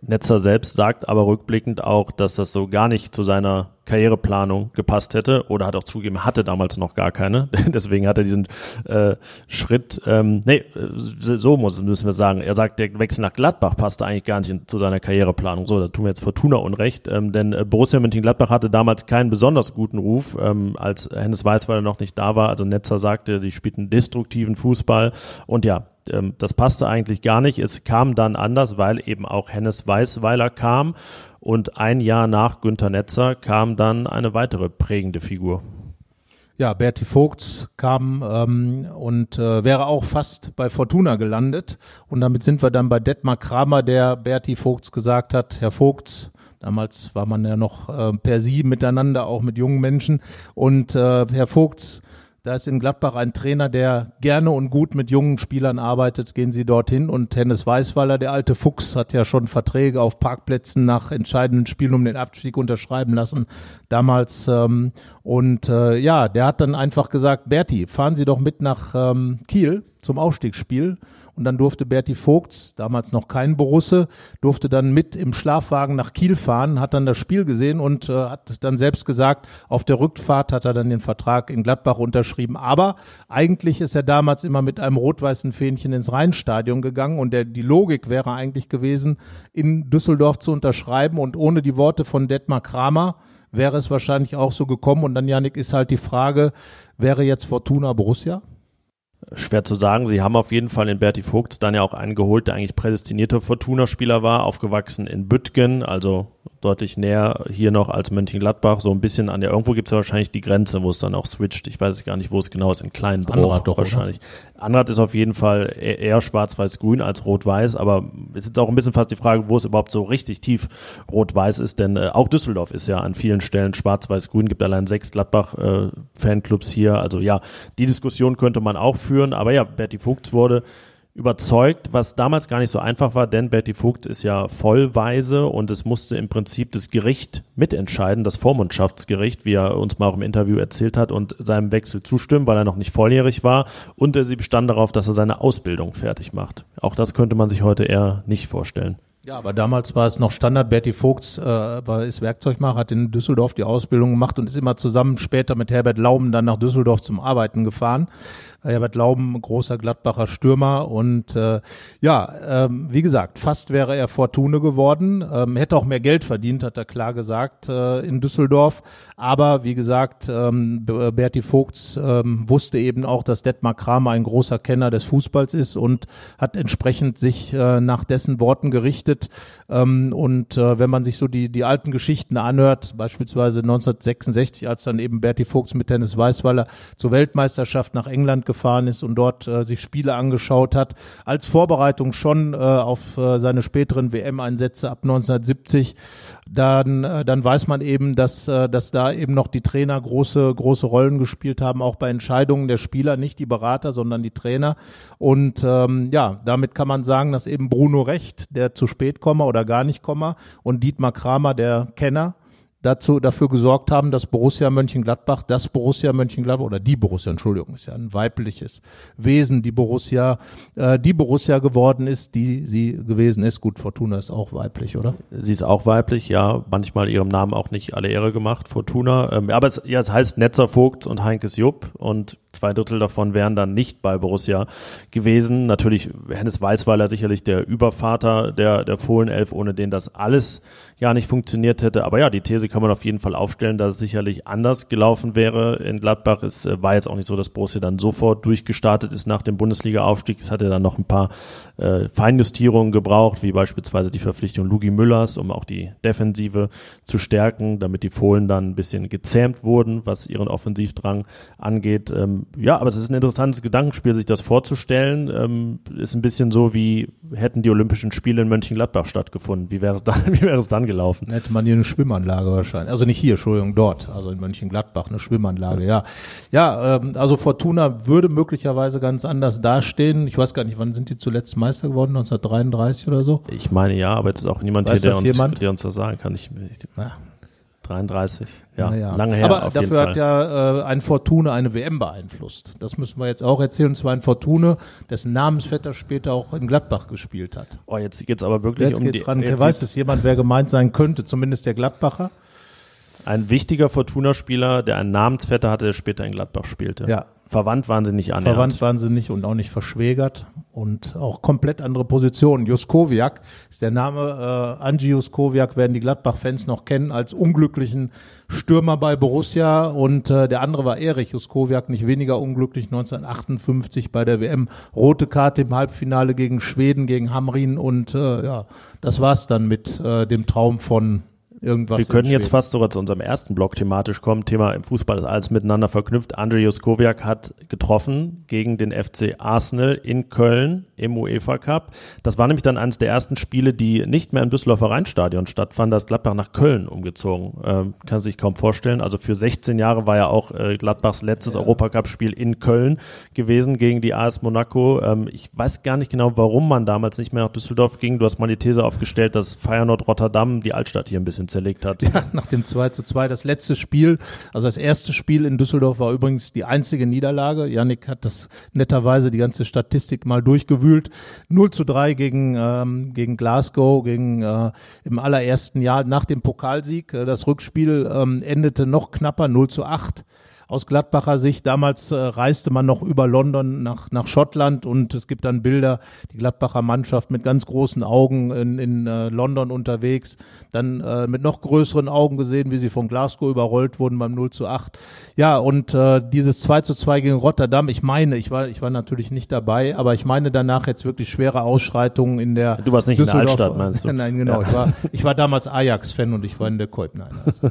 Netzer selbst sagt aber rückblickend auch, dass das so gar nicht zu seiner Karriereplanung gepasst hätte oder hat auch zugegeben, hatte damals noch gar keine. <laughs> Deswegen hat er diesen äh, Schritt, ähm, nee, so muss, müssen wir sagen. Er sagt, der Wechsel nach Gladbach passte eigentlich gar nicht in, zu seiner Karriereplanung. So, da tun wir jetzt Fortuna Unrecht, ähm, denn äh, Borussia Mönchengladbach hatte damals keinen besonders guten Ruf, ähm, als Hennes Weißweiler noch nicht da war. Also Netzer sagte, die spielten destruktiven Fußball und ja, ähm, das passte eigentlich gar nicht. Es kam dann anders, weil eben auch Hennes Weißweiler kam und ein Jahr nach Günter Netzer kam dann eine weitere prägende Figur. Ja, Berti Vogts kam ähm, und äh, wäre auch fast bei Fortuna gelandet. Und damit sind wir dann bei Detmar Kramer, der Berti Vogts gesagt hat, Herr Vogts, damals war man ja noch äh, per Sie miteinander, auch mit jungen Menschen. Und äh, Herr Vogts da ist in Gladbach ein Trainer, der gerne und gut mit jungen Spielern arbeitet. Gehen Sie dorthin. Und Hennes Weißweiler, der alte Fuchs, hat ja schon Verträge auf Parkplätzen nach entscheidenden Spielen um den Abstieg unterschreiben lassen damals. Ähm, und äh, ja, der hat dann einfach gesagt, Berti, fahren Sie doch mit nach ähm, Kiel zum Aufstiegsspiel und dann durfte Berti Vogts, damals noch kein Borusse, durfte dann mit im Schlafwagen nach Kiel fahren, hat dann das Spiel gesehen und äh, hat dann selbst gesagt, auf der Rückfahrt hat er dann den Vertrag in Gladbach unterschrieben. Aber eigentlich ist er damals immer mit einem rot-weißen Fähnchen ins Rheinstadion gegangen und der, die Logik wäre eigentlich gewesen, in Düsseldorf zu unterschreiben und ohne die Worte von Detmar Kramer wäre es wahrscheinlich auch so gekommen. Und dann, Janik, ist halt die Frage, wäre jetzt Fortuna Borussia? Schwer zu sagen. Sie haben auf jeden Fall in Berti Vogt dann ja auch einen geholt, der eigentlich prädestinierter Fortuna-Spieler war, aufgewachsen in Büttgen, also deutlich näher hier noch als Mönchengladbach, so ein bisschen an der, irgendwo gibt es ja wahrscheinlich die Grenze, wo es dann auch switcht. Ich weiß gar nicht, wo es genau ist, in kleinen Anrad doch wahrscheinlich. Oder? Anrad ist auf jeden Fall e-, eher schwarz-weiß-grün als rot-weiß, aber es ist auch ein bisschen fast die Frage, wo es überhaupt so richtig tief rot-weiß ist, denn äh, auch Düsseldorf ist ja an vielen Stellen schwarz-weiß-grün, gibt allein sechs Gladbach-Fanclubs äh, hier, also ja, die Diskussion könnte man auch führen, aber ja, Berti Vogts wurde überzeugt, was damals gar nicht so einfach war, denn Berti Vogt ist ja vollweise und es musste im Prinzip das Gericht mitentscheiden, das Vormundschaftsgericht, wie er uns mal auch im Interview erzählt hat, und seinem Wechsel zustimmen, weil er noch nicht volljährig war und sie bestand darauf, dass er seine Ausbildung fertig macht. Auch das könnte man sich heute eher nicht vorstellen. Ja, aber damals war es noch Standard. Berti Vogts äh, war, ist Werkzeugmacher, hat in Düsseldorf die Ausbildung gemacht und ist immer zusammen später mit Herbert Lauben dann nach Düsseldorf zum Arbeiten gefahren. Herbert Lauben, großer Gladbacher Stürmer und äh, ja, ähm, wie gesagt, fast wäre er Fortune geworden, ähm, hätte auch mehr Geld verdient, hat er klar gesagt äh, in Düsseldorf. Aber wie gesagt, ähm, Berti Vogts ähm, wusste eben auch, dass Detmar Kramer ein großer Kenner des Fußballs ist und hat entsprechend sich äh, nach dessen Worten gerichtet. Ähm, und äh, wenn man sich so die die alten Geschichten anhört, beispielsweise 1966, als dann eben Berti Vogts mit Dennis Weißweiler zur Weltmeisterschaft nach England gefahren ist und dort äh, sich Spiele angeschaut hat, als Vorbereitung schon äh, auf äh, seine späteren WM-Einsätze ab 1970, dann, äh, dann weiß man eben, dass, äh, dass da eben noch die Trainer große, große Rollen gespielt haben, auch bei Entscheidungen der Spieler, nicht die Berater, sondern die Trainer. Und ähm, ja, damit kann man sagen, dass eben Bruno Recht, der zu spät komme oder gar nicht komme, und Dietmar Kramer, der Kenner, dazu, dafür gesorgt haben, dass Borussia Mönchengladbach, das Borussia Mönchengladbach oder die Borussia, Entschuldigung, ist ja ein weibliches Wesen, die Borussia, äh, die Borussia geworden ist, die sie gewesen ist. Gut, Fortuna ist auch weiblich, oder? Sie ist auch weiblich, ja, manchmal ihrem Namen auch nicht alle Ehre gemacht, Fortuna. Ähm, aber es, ja, es heißt Netzer Vogt und Heinkes Jupp und zwei Drittel davon wären dann nicht bei Borussia gewesen. Natürlich Hennes Weißweiler sicherlich der Übervater der, der Fohlenelf, ohne den das alles ja nicht funktioniert hätte. Aber ja, die These kann man auf jeden Fall aufstellen, dass es sicherlich anders gelaufen wäre in Gladbach. Es äh, war jetzt auch nicht so, dass Borussia dann sofort durchgestartet ist nach dem Bundesliga-Aufstieg. Es hatte dann noch ein paar äh, Feinjustierungen gebraucht, wie beispielsweise die Verpflichtung Lugi Müllers, um auch die Defensive zu stärken, damit die Fohlen dann ein bisschen gezähmt wurden, was ihren Offensivdrang angeht. Ähm, ja, aber es ist ein interessantes Gedankenspiel, sich das vorzustellen. Ähm, ist ein bisschen so, wie hätten die Olympischen Spiele in Mönchengladbach stattgefunden. Wie wäre es dann, <laughs> wie wäre es dann gelaufen? Dann hätte man hier eine Schwimmanlage wahrscheinlich. Also nicht hier, Entschuldigung, dort, also in Mönchengladbach eine Schwimmanlage, ja. Ja, ähm, also Fortuna würde möglicherweise ganz anders dastehen. Ich weiß gar nicht, wann sind die zuletzt Meister geworden? 1933 oder so? Ich meine ja, aber jetzt ist auch niemand Weiß hier, der uns, jemand? der uns das sagen kann. Ich, ich, Ja. 33, ja, Naja. lange her Aber dafür hat ja äh, ein Fortune eine WM beeinflusst. Das müssen wir jetzt auch erzählen. Und zwar ein Fortune, dessen Namensvetter später auch in Gladbach gespielt hat. oh, jetzt geht's aber wirklich Jetzt um geht's die, ran. jetzt Weiß es jemand, wer gemeint sein könnte? Zumindest der Gladbacher. Ein wichtiger Fortuna-Spieler, der einen Namensvetter hatte, der später in Gladbach spielte. Ja. Verwandt waren sie nicht annähernd. Verwandt waren sie nicht und auch nicht verschwägert und auch komplett andere Positionen. Juskowiak ist der Name, äh, Angie Juskowiak werden die Gladbach-Fans noch kennen als unglücklichen Stürmer bei Borussia und äh, der andere war Erich Juskowiak, nicht weniger unglücklich, 1958 bei der WM. Rote Karte im Halbfinale gegen Schweden, gegen Hamrin und äh, ja, das war's dann mit äh, dem Traum von irgendwas. Wir können jetzt fast sogar zu unserem ersten Block thematisch kommen. Thema im Fußball ist alles miteinander verknüpft. Andrzej Juskowiak hat getroffen gegen den FC Arsenal in Köln im UEFA Cup. Das war nämlich dann eines der ersten Spiele, die nicht mehr im Düsseldorfer Rheinstadion stattfanden. Da ist Gladbach nach Köln umgezogen. Ähm, kann sich kaum vorstellen. Also für 16 Jahre war ja auch äh, Gladbachs letztes Europacup-Spiel in Köln gewesen gegen die AS Monaco. Ähm, ich weiß gar nicht genau, warum man damals nicht mehr nach Düsseldorf ging. Du hast mal die These aufgestellt, dass Feyenoord Rotterdam die Altstadt hier ein bisschen zerlegt hat. Ja, nach dem 2 zu 2. Das letzte Spiel, also das erste Spiel in Düsseldorf war übrigens die einzige Niederlage. Yannick hat das netterweise die ganze Statistik mal durchgewühlt. 0 zu 3 gegen, ähm, gegen Glasgow, gegen äh, im allerersten Jahr nach dem Pokalsieg. Äh, Das Rückspiel ähm, endete noch knapper, 0 zu 8 aus Gladbacher Sicht. Damals äh, reiste man noch über London nach, nach Schottland und es gibt dann Bilder, die Gladbacher Mannschaft mit ganz großen Augen in, in äh, London unterwegs, dann äh, mit noch größeren Augen gesehen, wie sie von Glasgow überrollt wurden beim 0 zu 8. Ja, und äh, dieses 2 zu 2 gegen Rotterdam, ich meine, ich war, ich war natürlich nicht dabei, aber ich meine danach jetzt wirklich schwere Ausschreitungen in der Du warst nicht in der Altstadt, meinst du? <laughs> Nein, genau. Ich, war, ich war damals Ajax-Fan und ich war in der Kolb. Nein, also,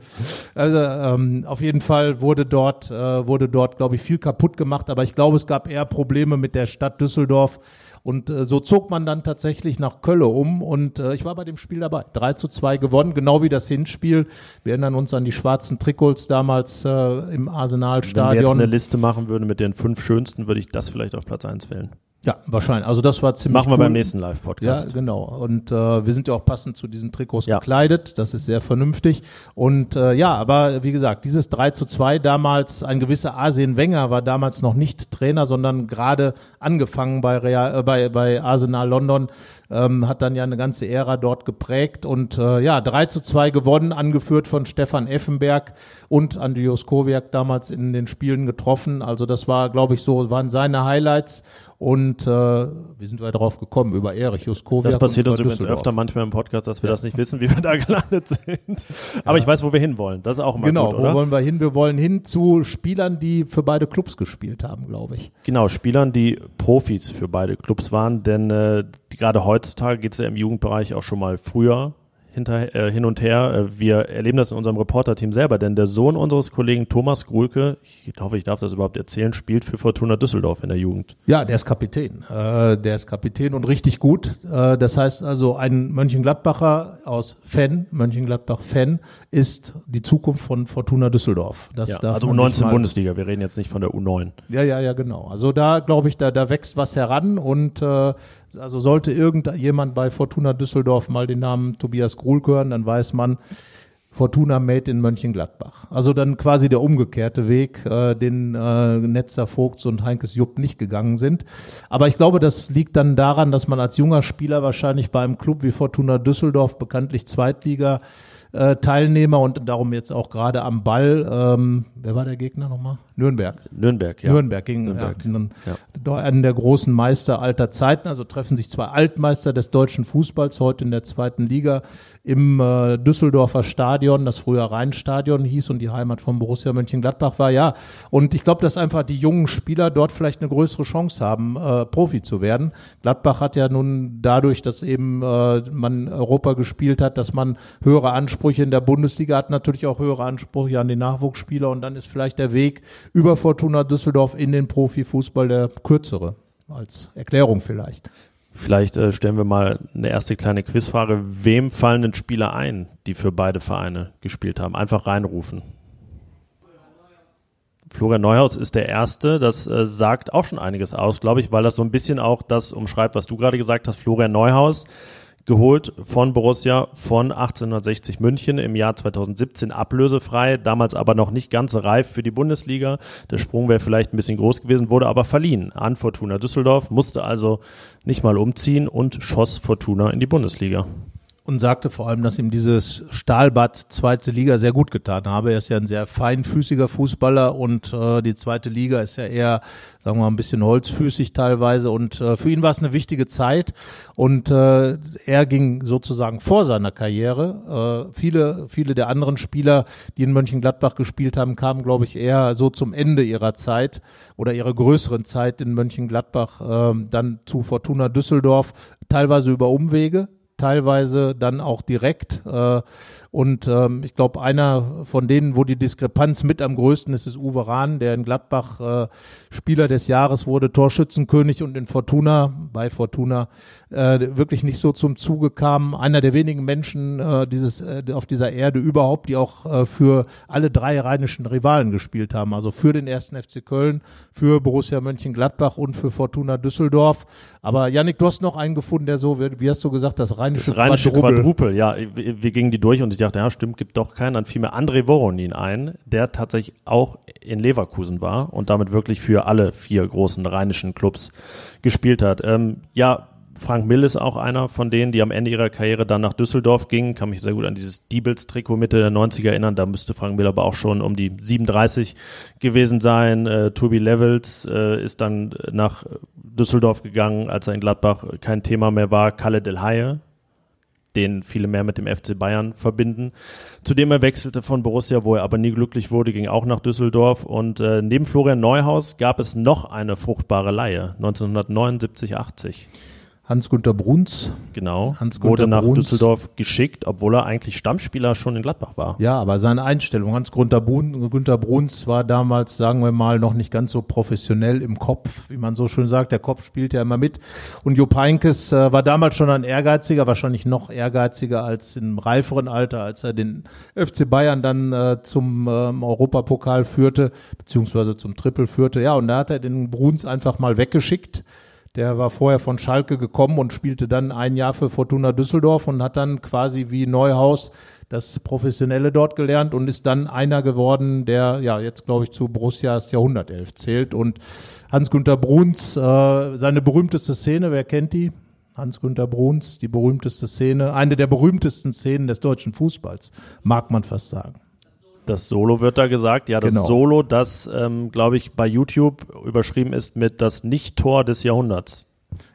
also ähm, auf jeden Fall wurde dort, äh, wurde dort, glaube ich, viel kaputt gemacht. Aber ich glaube, es gab eher Probleme mit der Stadt Düsseldorf. Und äh, so zog man dann tatsächlich nach Kölle um und äh, ich war bei dem Spiel dabei. 3 zu 2 gewonnen, genau wie das Hinspiel. Wir erinnern uns an die schwarzen Trikots damals im Wenn wir jetzt Arsenalstadion. eine Liste machen würden mit den fünf schönsten, würde ich das vielleicht auf Platz 1 wählen. Ja, wahrscheinlich. Also das war ziemlich Machen wir cool. beim nächsten Live-Podcast. Ja, genau. Und äh, wir sind ja auch passend zu diesen Trikots Ja. gekleidet. Das ist sehr vernünftig. Und äh, ja, aber wie gesagt, dieses 3 zu 2 damals, ein gewisser Arsene Wenger war damals noch nicht Trainer, sondern gerade angefangen bei, Real, äh, bei, bei Arsenal London, ähm, hat dann ja eine ganze Ära dort geprägt. Und äh, ja, 3 zu 2 gewonnen, angeführt von Stefan Effenberg und Andrzej Skowiak damals in den Spielen getroffen. Also das war, glaube ich, so, waren seine Highlights. Und äh, wie sind wir darauf gekommen? Über Erich Juskowiak. Das passiert uns übrigens öfter manchmal im Podcast, dass wir das nicht wissen, wie wir da <laughs> gelandet sind. Aber ich weiß, wo wir hinwollen. Das ist auch immer Genau, gut, wo oder? wollen wir hin? Wir wollen hin zu Spielern, die für beide Clubs gespielt haben, glaube ich. Genau, Spielern, die Profis für beide Clubs waren, denn äh, gerade heutzutage geht es ja im Jugendbereich auch schon mal früher hinter, äh, hin und her. Äh, wir erleben das in unserem Reporterteam selber, denn der Sohn unseres Kollegen Thomas Grulke, ich hoffe, ich darf das überhaupt erzählen, spielt für Fortuna Düsseldorf in der Jugend. Ja, der ist Kapitän. Äh, der ist Kapitän und richtig gut. Äh, das heißt also, ein Mönchengladbacher aus Fan, Mönchengladbach-Fan, ist die Zukunft von Fortuna Düsseldorf. Das Ja, also man sich U19 mal- Bundesliga, wir reden jetzt nicht von der U9. Ja, ja, ja, genau. Also da glaube ich, da, da wächst was heran und äh, also sollte irgendjemand bei Fortuna Düsseldorf mal den Namen Tobias Grulk hören, dann weiß man, Fortuna Made in Mönchengladbach. Also dann quasi der umgekehrte Weg, äh, den äh, Netzer Vogts und Heinkes Jupp nicht gegangen sind. Aber ich glaube, das liegt dann daran, dass man als junger Spieler wahrscheinlich bei einem Club wie Fortuna Düsseldorf, bekanntlich Zweitliga, äh, Teilnehmer und darum jetzt auch gerade am Ball. Ähm, wer war der Gegner nochmal? Nürnberg. Nürnberg, ja. Nürnberg gegen Nürnberg. Ja, Ja. doch einen der großen Meister alter Zeiten. Also treffen sich zwei Altmeister des deutschen Fußballs heute in der zweiten Liga im äh, Düsseldorfer Stadion, das früher Rheinstadion hieß und die Heimat von Borussia Mönchengladbach war. Ja, und ich glaube, dass einfach die jungen Spieler dort vielleicht eine größere Chance haben, äh, Profi zu werden. Gladbach hat ja nun dadurch, dass eben äh, man Europa gespielt hat, dass man höhere Ansprüche in der Bundesliga hat, natürlich auch höhere Ansprüche an die Nachwuchsspieler und dann ist vielleicht der Weg über Fortuna Düsseldorf in den Profifußball der kürzere. Als Erklärung vielleicht. Vielleicht äh, stellen wir mal eine erste kleine Quizfrage. Wem fallen denn Spieler ein, die für beide Vereine gespielt haben? Einfach reinrufen. Florian Neuhaus ist der Erste. Das äh, sagt auch schon einiges aus, glaube ich, weil das so ein bisschen auch das umschreibt, was du gerade gesagt hast. Florian Neuhaus, geholt von Borussia von 1860 München im Jahr 2017 ablösefrei, damals aber noch nicht ganz reif für die Bundesliga. Der Sprung wäre vielleicht ein bisschen groß gewesen, wurde aber verliehen an Fortuna Düsseldorf, musste also nicht mal umziehen und schoss Fortuna in die Bundesliga. Und sagte vor allem, dass ihm dieses Stahlbad zweite Liga sehr gut getan habe. Er ist ja ein sehr feinfüßiger Fußballer und äh, die zweite Liga ist ja eher, sagen wir mal, ein bisschen holzfüßig teilweise. Und äh, für ihn war es eine wichtige Zeit. Und äh, er ging sozusagen vor seiner Karriere. Äh, viele, viele der anderen Spieler, die in Mönchengladbach gespielt haben, kamen, glaube ich, eher so zum Ende ihrer Zeit oder ihrer größeren Zeit in Mönchengladbach äh, dann zu Fortuna Düsseldorf, teilweise über Umwege teilweise dann auch direkt. Äh, und ähm, ich glaube, einer von denen, wo die Diskrepanz mit am größten ist, ist Uwe Rahn, der in Gladbach äh, Spieler des Jahres wurde, Torschützenkönig und in Fortuna, bei Fortuna, äh, wirklich nicht so zum Zuge kam. Einer der wenigen Menschen äh, dieses, äh, auf dieser Erde überhaupt, die auch äh, für alle drei rheinischen Rivalen gespielt haben. Also für den ersten FC Köln, für Borussia Mönchengladbach und für Fortuna Düsseldorf. Aber Yannick, du hast noch einen gefunden, der so, wie wie hast du gesagt, das rheinische, Das rheinische Quadrupel. Quadrupel, ja, wir, gingen die durch und ich dachte, ja, stimmt, gibt doch keinen. Dann fiel mir André Voronin ein, der tatsächlich auch in Leverkusen war und damit wirklich für alle vier großen rheinischen Clubs gespielt hat. Ähm, ja, Frank Mill ist auch einer von denen, die am Ende ihrer Karriere dann nach Düsseldorf gingen. Kann mich sehr gut an dieses Diebels-Trikot Mitte der 90er erinnern. Da müsste Frank Mill aber auch schon um die 37 gewesen sein. Äh, Tobi Levels äh, ist dann nach Düsseldorf gegangen, als er in Gladbach kein Thema mehr war. Kalle Del Haye, den viele mehr mit dem FC Bayern verbinden. Zudem er wechselte von Borussia, wo er aber nie glücklich wurde, ging auch nach Düsseldorf. Und äh, neben Florian Neuhaus gab es noch eine fruchtbare Leihe, 1979-80. Hans-Günter Bruns. Genau, Hans-Günter wurde nach Bruns. Düsseldorf geschickt, obwohl er eigentlich Stammspieler schon in Gladbach war. Ja, aber seine Einstellung, Hans-Günter Brun, Günter Bruns war damals, sagen wir mal, noch nicht ganz so professionell im Kopf, wie man so schön sagt. Der Kopf spielt ja immer mit. Und Jupp Heynckes äh, war damals schon ein ehrgeiziger, wahrscheinlich noch ehrgeiziger als im reiferen Alter, als er den FC Bayern dann äh, zum ähm, Europapokal führte, beziehungsweise zum Triple führte. Ja, und da hat er den Bruns einfach mal weggeschickt. Der war vorher von Schalke gekommen und spielte dann ein Jahr für Fortuna Düsseldorf und hat dann quasi wie Neuhaus das Professionelle dort gelernt und ist dann einer geworden, der ja jetzt glaube ich zu Borussias Jahrhundertelf zählt. Und Hans-Günter Bruns, äh, seine berühmteste Szene, wer kennt die? Hans-Günter Bruns, die berühmteste Szene, eine der berühmtesten Szenen des deutschen Fußballs, mag man fast sagen. Das Solo wird da gesagt, ja, das Genau. Solo, das, ähm, glaube ich, bei YouTube überschrieben ist mit das Nicht-Tor des Jahrhunderts.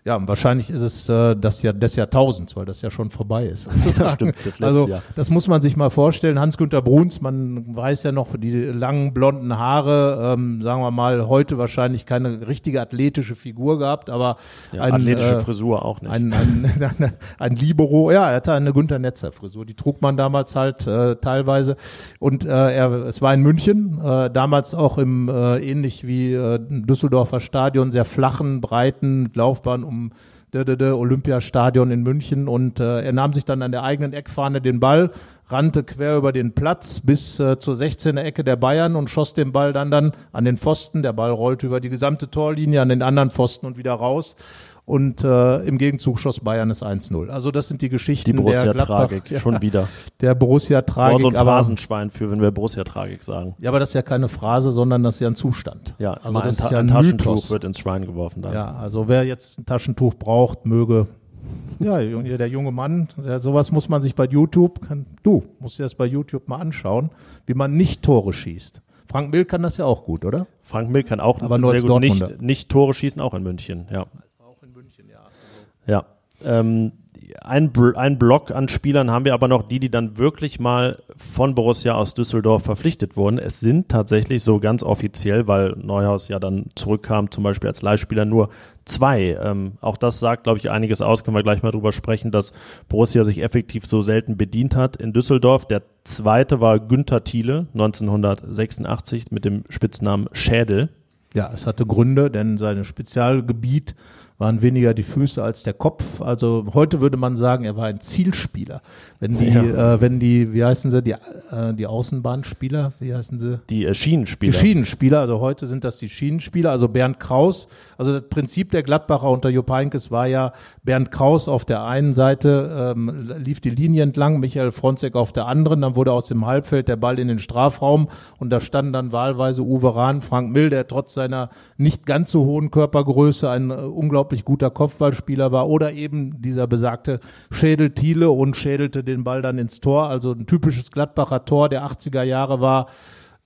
Ja, und wahrscheinlich ist es äh, das Jahr des Jahrtausends, weil das ja schon vorbei ist. <laughs> sozusagen. <laughs> stimmt, das letzte also Jahr. das muss man sich mal vorstellen. Hans-Günter Bruns, man weiß ja noch die langen blonden Haare, ähm, sagen wir mal, heute wahrscheinlich keine richtige athletische Figur gehabt, aber Ja, ein, athletische äh, Frisur auch nicht. ein, ein, <laughs> ein Libero, ja, er hatte eine Günter Netzer Frisur, die trug man damals halt äh, teilweise und äh, er, es war in München, äh, damals auch im äh, ähnlich wie äh, Düsseldorfer Stadion, sehr flachen, breiten Laufbahn um der, der Olympiastadion in München und äh, er nahm sich dann an der eigenen Eckfahne den Ball, rannte quer über den Platz bis äh, zur 16er Ecke der Bayern und schoss den Ball dann dann an den Pfosten. Der Ball rollte über die gesamte Torlinie an den anderen Pfosten und wieder raus. Und äh, im Gegenzug schoss Bayern es 1-0. Also das sind die Geschichten die der Borussia-Tragik, Gladbach, <laughs> schon wieder. der Borussia-Tragik. Wort und Phrasenschwein für, wenn wir Borussia-Tragik sagen. ja, aber das ist ja keine Phrase, sondern das ist ja ein Zustand. Ja, also das ein, ist Ta ja ein Taschentuch Mythos. wird ins Schwein geworfen dann. Ja, also wer jetzt ein Taschentuch braucht, möge. <laughs> Ja, der junge Mann, der, sowas muss man sich bei YouTube, kann, du musst dir das bei YouTube mal anschauen, wie man nicht Tore schießt. Frank Mill kann das ja auch gut, oder? Frank Mill kann auch Aber nur sehr gut nicht, nicht Tore schießen, auch in München, ja. Auch in München, ja. Ja. Ähm, ein, ein Block an Spielern haben wir aber noch, die, die dann wirklich mal von Borussia aus Düsseldorf verpflichtet wurden. Es sind tatsächlich so ganz offiziell, weil Neuhaus ja dann zurückkam, zum Beispiel als Leihspieler nur zwei. Ähm, auch das sagt, glaube ich, einiges aus. Können wir gleich mal drüber sprechen, dass Borussia sich effektiv so selten bedient hat in Düsseldorf. Der zweite war Günther Thiele, 1986 mit dem Spitznamen Schädel. Ja, es hatte Gründe, denn sein Spezialgebiet waren weniger die Füße als der Kopf. Also heute würde man sagen, er war ein Zielspieler. Wenn die, äh, wenn die, wie heißen sie, die, äh, die Außenbahnspieler, wie heißen sie? Die äh, Schienenspieler. Die Schienenspieler, also heute sind das die Schienenspieler, also Bernd Kraus. Also das Prinzip der Gladbacher unter Jupp Heynckes war ja, Bernd Kraus auf der einen Seite ähm, lief die Linie entlang, Michael Fronzek auf der anderen, dann wurde aus dem Halbfeld der Ball in den Strafraum und da standen dann wahlweise Uwe Rahn, Frank Mill, der trotz seiner nicht ganz so hohen Körpergröße ein äh, unglaublich guter Kopfballspieler war oder eben dieser besagte Schädel Thiele und schädelte den Ball dann ins Tor. Also ein typisches Gladbacher Tor der 80er Jahre war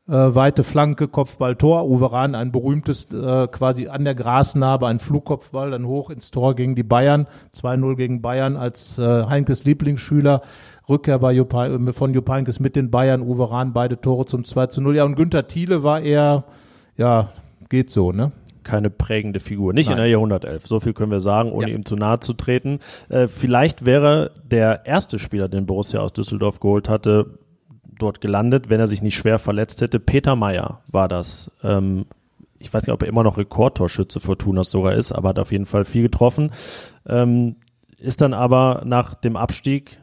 äh, weite Flanke, Kopfball, Tor. Uwe Rahn, ein berühmtes, äh, quasi an der Grasnarbe, ein Flugkopfball, dann hoch ins Tor gegen die Bayern. 2-0 gegen Bayern als äh, Heinkes Lieblingsschüler. Rückkehr bei Jupp, Heyn- von Jupp Heynckes mit den Bayern. Uwe Rahn, beide Tore zum 2 0. Ja, und Günther Thiele war eher, ja, geht so, ne? Keine prägende Figur. Nicht in Nein. der Jahrhundertelf. So viel können wir sagen, ohne Ja. ihm zu nahe zu treten. Äh, vielleicht wäre der erste Spieler, den Borussia aus Düsseldorf geholt hatte, dort gelandet, wenn er sich nicht schwer verletzt hätte. Peter Meyer war das. Ähm, ich weiß nicht, ob er immer noch Rekordtorschütze Fortunas sogar ist, aber hat auf jeden Fall viel getroffen. Ähm, ist dann aber nach dem Abstieg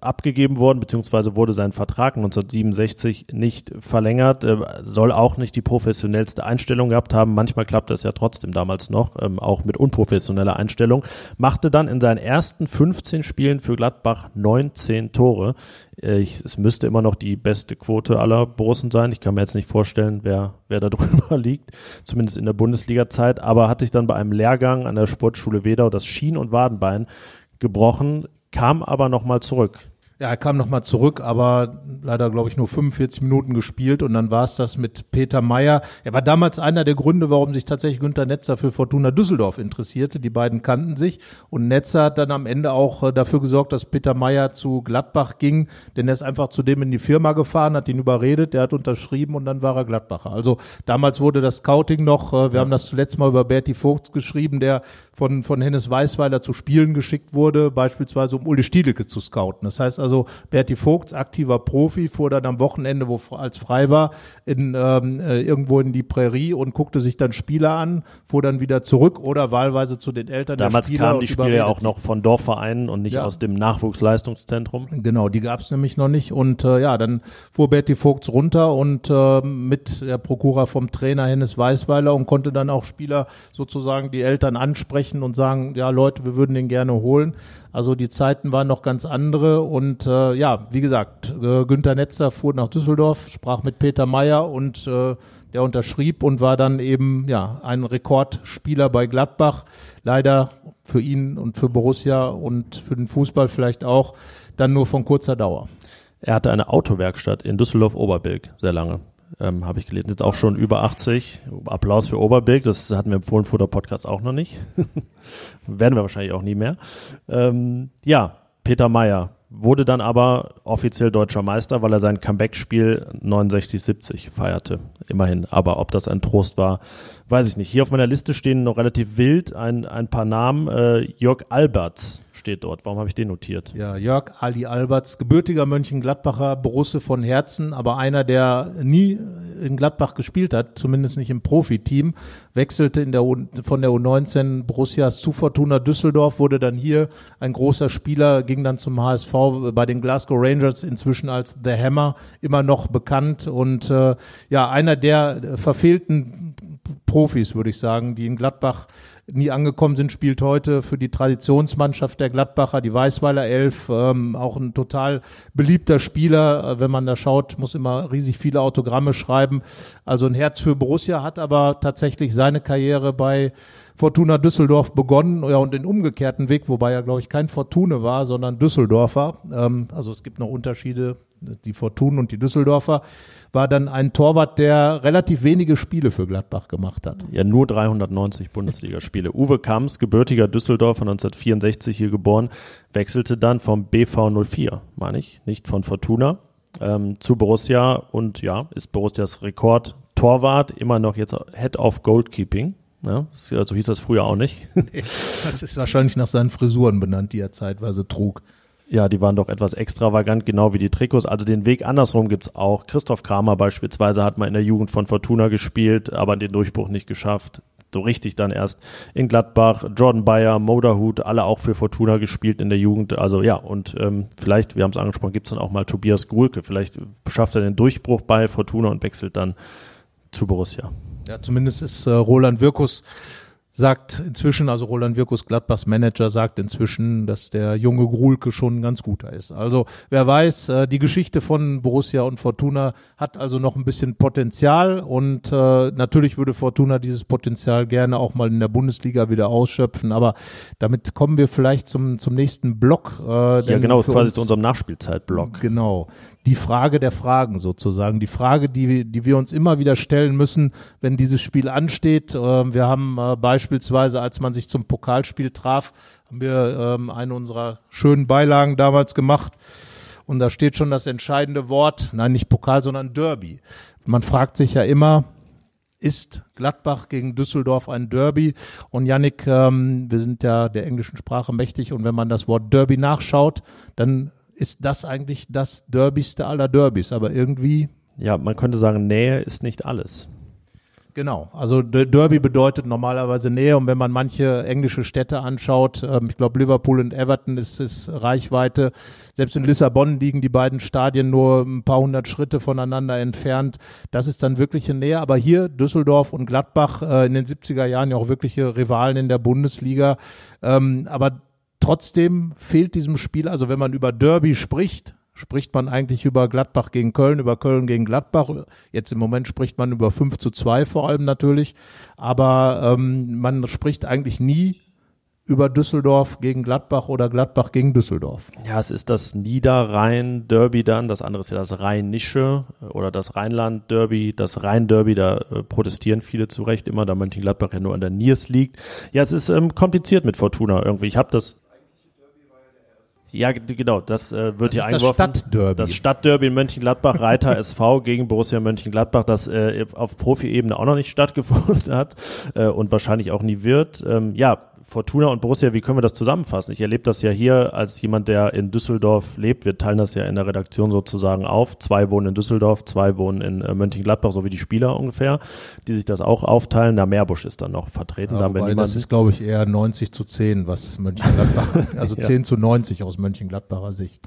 abgegeben worden, beziehungsweise wurde sein Vertrag 1967 nicht verlängert, äh, soll auch nicht die professionellste Einstellung gehabt haben. Manchmal klappt das ja trotzdem damals noch, ähm, auch mit unprofessioneller Einstellung. Machte dann in seinen ersten 15 Spielen für Gladbach 19 Tore. Äh, es müsste immer noch die beste Quote aller Borussen sein. Ich kann mir jetzt nicht vorstellen, wer, wer da <laughs> drüber liegt, zumindest in der Bundesliga-Zeit, aber hat sich dann bei einem Lehrgang an der Sportschule Wedau das Schien- und Wadenbein gebrochen, kam aber nochmal zurück. Ja, er kam nochmal zurück, aber leider, glaube ich, nur 45 Minuten gespielt und dann war es das mit Peter Meyer. Er war damals einer der Gründe, warum sich tatsächlich Günter Netzer für Fortuna Düsseldorf interessierte. Die beiden kannten sich und Netzer hat dann am Ende auch äh, dafür gesorgt, dass Peter Meyer zu Gladbach ging, denn er ist einfach zu dem in die Firma gefahren, hat ihn überredet, der hat unterschrieben und dann war er Gladbacher. Also damals wurde das Scouting noch, äh, wir haben das zuletzt mal über Berti Vogt geschrieben, der von, von Hennes Weißweiler zu Spielen geschickt wurde, beispielsweise um Uli Stielecke zu scouten. Das heißt also, Also Berti Vogts, aktiver Profi, fuhr dann am Wochenende, wo als frei war, in, ähm, äh, irgendwo in die Prärie und guckte sich dann Spieler an, fuhr dann wieder zurück oder wahlweise zu den Eltern Damals der Spieler. kamen die Spieler ja auch noch von Dorfvereinen und nicht Ja. aus dem Nachwuchsleistungszentrum. Genau, die gab es nämlich noch nicht. Und äh, ja, dann fuhr Berti Vogts runter und äh, mit der Prokura vom Trainer Hennes Weißweiler und konnte dann auch Spieler sozusagen die Eltern ansprechen und sagen, ja Leute, wir würden den gerne holen. Also die Zeiten waren noch ganz andere und äh, ja, wie gesagt, äh, Günter Netzer fuhr nach Düsseldorf, sprach mit Peter Meyer und äh, der unterschrieb und war dann eben ja ein Rekordspieler bei Gladbach. Leider für ihn und für Borussia und für den Fußball vielleicht auch dann nur von kurzer Dauer. Er hatte eine Autowerkstatt in Düsseldorf-Oberbilk, sehr lange. Ähm, Habe ich gelesen. Jetzt auch schon über 80. Applaus für Oberbilk. Das hatten wir im Fohlenfutter Podcast auch noch nicht. <laughs> Werden wir wahrscheinlich auch nie mehr. Ähm, ja, Peter Meyer wurde dann aber offiziell deutscher Meister, weil er sein Comeback-Spiel 69-70 feierte. Immerhin. Aber ob das ein Trost war, weiß ich nicht. Hier auf meiner Liste stehen noch relativ wild ein, ein paar Namen. Äh, Jörg Alberts steht dort. Warum habe ich den notiert? Ja, Jörg Ali Alberts, gebürtiger Mönchengladbacher, Borusse von Herzen, aber einer, der nie in Gladbach gespielt hat, zumindest nicht im Profiteam, wechselte in der U von der U19 Borussias zu Fortuna Düsseldorf, wurde dann hier ein großer Spieler, ging dann zum HSV bei den Glasgow Rangers, inzwischen als The Hammer, immer noch bekannt und äh, ja, einer der verfehlten Profis, würde ich sagen, die in Gladbach nie angekommen sind, spielt heute für die Traditionsmannschaft der Gladbacher, die Weißweiler Elf, ähm, auch ein total beliebter Spieler. Äh, Wenn man da schaut, muss immer riesig viele Autogramme schreiben. Also ein Herz für Borussia, hat aber tatsächlich seine Karriere bei Fortuna Düsseldorf begonnen, ja, und den umgekehrten Weg, wobei er, glaube ich, kein Fortune war, sondern Düsseldorfer. Ähm, also es gibt noch Unterschiede, die Fortunen und die Düsseldorfer, war dann ein Torwart, der relativ wenige Spiele für Gladbach gemacht hat. Ja, nur 390 Bundesligaspiele. Uwe Kamps, gebürtiger Düsseldorfer, 1964 hier geboren, wechselte dann vom BV 04, meine ich, nicht von Fortuna, ähm, zu Borussia und ja, ist Borussias Rekord-Torwart, immer noch jetzt Head of Goalkeeping. Ja, so hieß das früher auch nicht. <laughs> Das ist wahrscheinlich nach seinen Frisuren benannt, die er zeitweise trug. Ja, die waren doch etwas extravagant, genau wie die Trikots. Also den Weg andersrum gibt's auch. Christoph Kramer beispielsweise hat mal in der Jugend von Fortuna gespielt, aber den Durchbruch nicht geschafft. So richtig dann erst in Gladbach. Jordan Bayer, Moderhut, alle auch für Fortuna gespielt in der Jugend. Also ja, und ähm, vielleicht, wir haben es angesprochen, gibt's dann auch mal Tobias Grulke. Vielleicht schafft er den Durchbruch bei Fortuna und wechselt dann zu Borussia. Ja, zumindest ist äh, Roland Wirkus sagt inzwischen, also Roland Wirkus Gladbachs Manager sagt inzwischen, dass der junge Grulke schon ein ganz guter ist. Also wer weiß, äh, die Geschichte von Borussia und Fortuna hat also noch ein bisschen Potenzial und äh, natürlich würde Fortuna dieses Potenzial gerne auch mal in der Bundesliga wieder ausschöpfen, aber damit kommen wir vielleicht zum, zum nächsten Block. Äh, Ja, genau, quasi zu unserem Nachspielzeitblock. Genau. Die Frage der Fragen sozusagen. Die Frage, die, die wir uns immer wieder stellen müssen, wenn dieses Spiel ansteht. Ähm, wir haben äh, beispielsweise, als man sich zum Pokalspiel traf, haben wir ähm, eine unserer schönen Beilagen damals gemacht. Und da steht schon das entscheidende Wort. Nein, nicht Pokal, sondern Derby. Man fragt sich ja immer, ist Gladbach gegen Düsseldorf ein Derby. Und Yannick, ähm, wir sind ja der englischen Sprache mächtig und wenn man das Wort Derby nachschaut, dann ist das eigentlich das Derbyste aller Derbys. Aber irgendwie, Ja, man könnte sagen, Nähe ist nicht alles. genau, also Derby bedeutet normalerweise Nähe und wenn man manche englische Städte anschaut, ähm, ich glaube Liverpool und Everton ist, ist Reichweite. Selbst in Lissabon liegen die beiden Stadien nur ein paar hundert Schritte voneinander entfernt. Das ist dann wirkliche Nähe. Aber hier Düsseldorf und Gladbach äh, in den 70er Jahren ja auch wirkliche Rivalen in der Bundesliga. Ähm, aber trotzdem fehlt diesem Spiel, also wenn man über Derby spricht, spricht man eigentlich über Gladbach gegen Köln, über Köln gegen Gladbach. Jetzt im Moment spricht man über 5 zu 2 vor allem natürlich. Aber ähm, man spricht eigentlich nie über Düsseldorf gegen Gladbach oder Gladbach gegen Düsseldorf. Ja, es ist das Niederrhein-Derby dann, das andere ist ja das Rheinische oder das Rheinland-Derby, das Rhein-Derby, da äh, protestieren viele zu Recht immer, da Mönchengladbach ja nur an der Niers liegt. Ja, es ist ähm, kompliziert mit Fortuna irgendwie. Ich habe das ja, genau, das äh, wird Das hier ist das eingeworfen. Stadtderby. Das Stadtderby in Mönchengladbach, Reiter SV <laughs> gegen Borussia Mönchengladbach, das äh, auf Profi-Ebene auch noch nicht stattgefunden <laughs> hat äh, und wahrscheinlich auch nie wird. Ähm, ja, Fortuna und Borussia, wie können wir das zusammenfassen? Ich erlebe das ja hier als jemand, der in Düsseldorf lebt. Wir teilen das ja in der Redaktion sozusagen auf. Zwei wohnen in Düsseldorf, zwei wohnen in äh, Mönchengladbach, so wie die Spieler ungefähr, die sich das auch aufteilen. Der Meerbusch ist dann noch vertreten. Ja, da das ist, glaube ich, eher 90 zu 10, was Mönchengladbach, <laughs> also ja. 10 zu 90 aus Mönchengladbacher Sicht.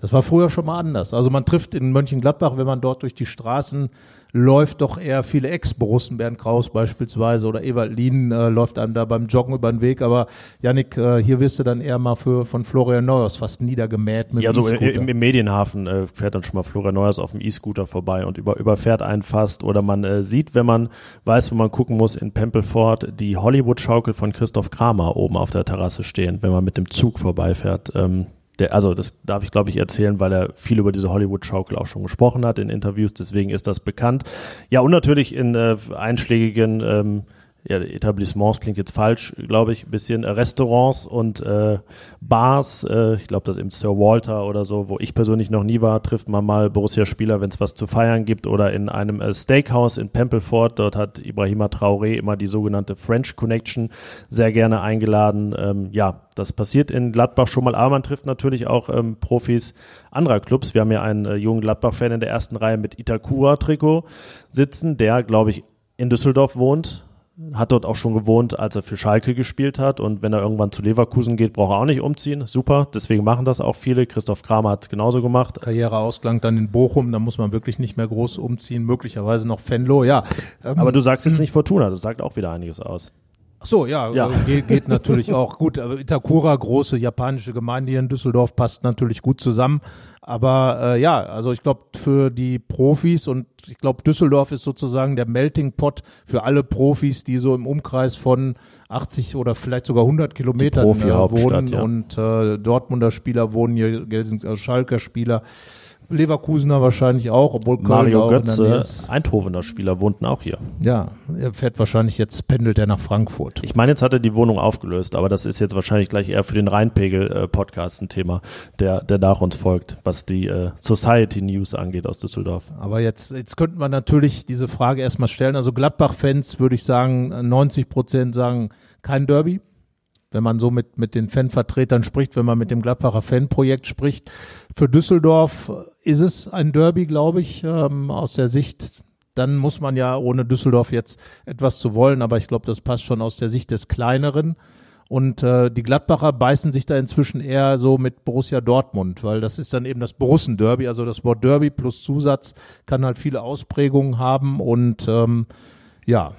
Das war früher schon mal anders. Also man trifft in Mönchengladbach, wenn man dort durch die Straßen läuft, doch eher viele Ex-Borussen, Bernd Kraus beispielsweise oder Ewald Lien äh, läuft einem da beim Joggen über den Weg. Aber Yannick, äh, hier wirst du dann eher mal für, von Florian Neuers fast niedergemäht mit Ja, so e im, im, Medienhafen äh, fährt dann schon mal Florian Neuers auf dem E-Scooter vorbei und über, überfährt einen fast. Oder man äh, sieht, wenn man weiß, wo man gucken muss, in Pempelfort die Hollywood-Schaukel von Christoph Kramer oben auf der Terrasse stehen, wenn man mit dem Zug vorbeifährt. Ähm, der, also das darf ich glaube ich erzählen, weil er viel über diese Hollywood-Schaukel auch schon gesprochen hat in Interviews, deswegen ist das bekannt. Ja, und natürlich in äh, einschlägigen ähm, ja, Etablissements klingt jetzt falsch, glaube ich, ein bisschen äh, Restaurants und äh, Bars. Äh, ich glaube, das im Sir Walter oder so, wo ich persönlich noch nie war, trifft man mal Borussia-Spieler, wenn es was zu feiern gibt oder in einem äh, Steakhouse in Pempelfort. Dort hat Ibrahima Traoré immer die sogenannte French Connection sehr gerne eingeladen. Ähm, ja, das passiert in Gladbach schon mal, aber man trifft natürlich auch ähm, Profis anderer Clubs. Wir haben ja einen äh, jungen Gladbach-Fan in der ersten Reihe mit Itakura-Trikot sitzen, der, glaube ich, in Düsseldorf wohnt hat dort auch schon gewohnt, als er für Schalke gespielt hat. Und wenn er irgendwann zu Leverkusen geht, braucht er auch nicht umziehen. Super, deswegen machen das auch viele. Christoph Kramer hat es genauso gemacht. Karriereausklang dann in Bochum, da muss man wirklich nicht mehr groß umziehen. Möglicherweise noch Fenlo, ja. Ähm, Aber du sagst jetzt <clears throat> nicht Fortuna, das sagt auch wieder einiges aus. Ach so, ja, ja. Äh, geht, geht natürlich auch gut. Itakura, große japanische Gemeinde hier in Düsseldorf, passt natürlich gut zusammen. Aber äh, ja, also ich glaube für die Profis und ich glaube Düsseldorf ist sozusagen der Melting Pot für alle Profis, die so im Umkreis von 80 oder vielleicht sogar 100 Kilometern äh, wohnen ja. und äh, Dortmunder Spieler wohnen hier, Gelsen, also Schalker Spieler. Leverkusener wahrscheinlich auch, obwohl Köln Mario Götze, Eindhovener Spieler, wohnten auch hier. Ja, er fährt wahrscheinlich jetzt, pendelt er nach Frankfurt. Ich meine, jetzt hat er die Wohnung aufgelöst, aber das ist jetzt wahrscheinlich gleich eher für den Rheinpegel-Podcast ein Thema, der, der nach uns folgt, was die äh, Society News angeht aus Düsseldorf. Aber jetzt, jetzt könnten wir natürlich diese Frage erstmal stellen. Also Gladbach-Fans würde ich sagen, 90 Prozent sagen kein Derby wenn man so mit, mit den Fanvertretern spricht, wenn man mit dem Gladbacher Fanprojekt spricht. Für Düsseldorf ist es ein Derby, glaube ich, ähm, aus der Sicht. Dann muss man ja ohne Düsseldorf jetzt etwas zu wollen, aber ich glaube, das passt schon aus der Sicht des Kleineren. Und äh, die Gladbacher beißen sich da inzwischen eher so mit Borussia Dortmund, weil das ist dann eben das Borussen-Derby. Also das Wort Derby plus Zusatz kann halt viele Ausprägungen haben und ähm, ja,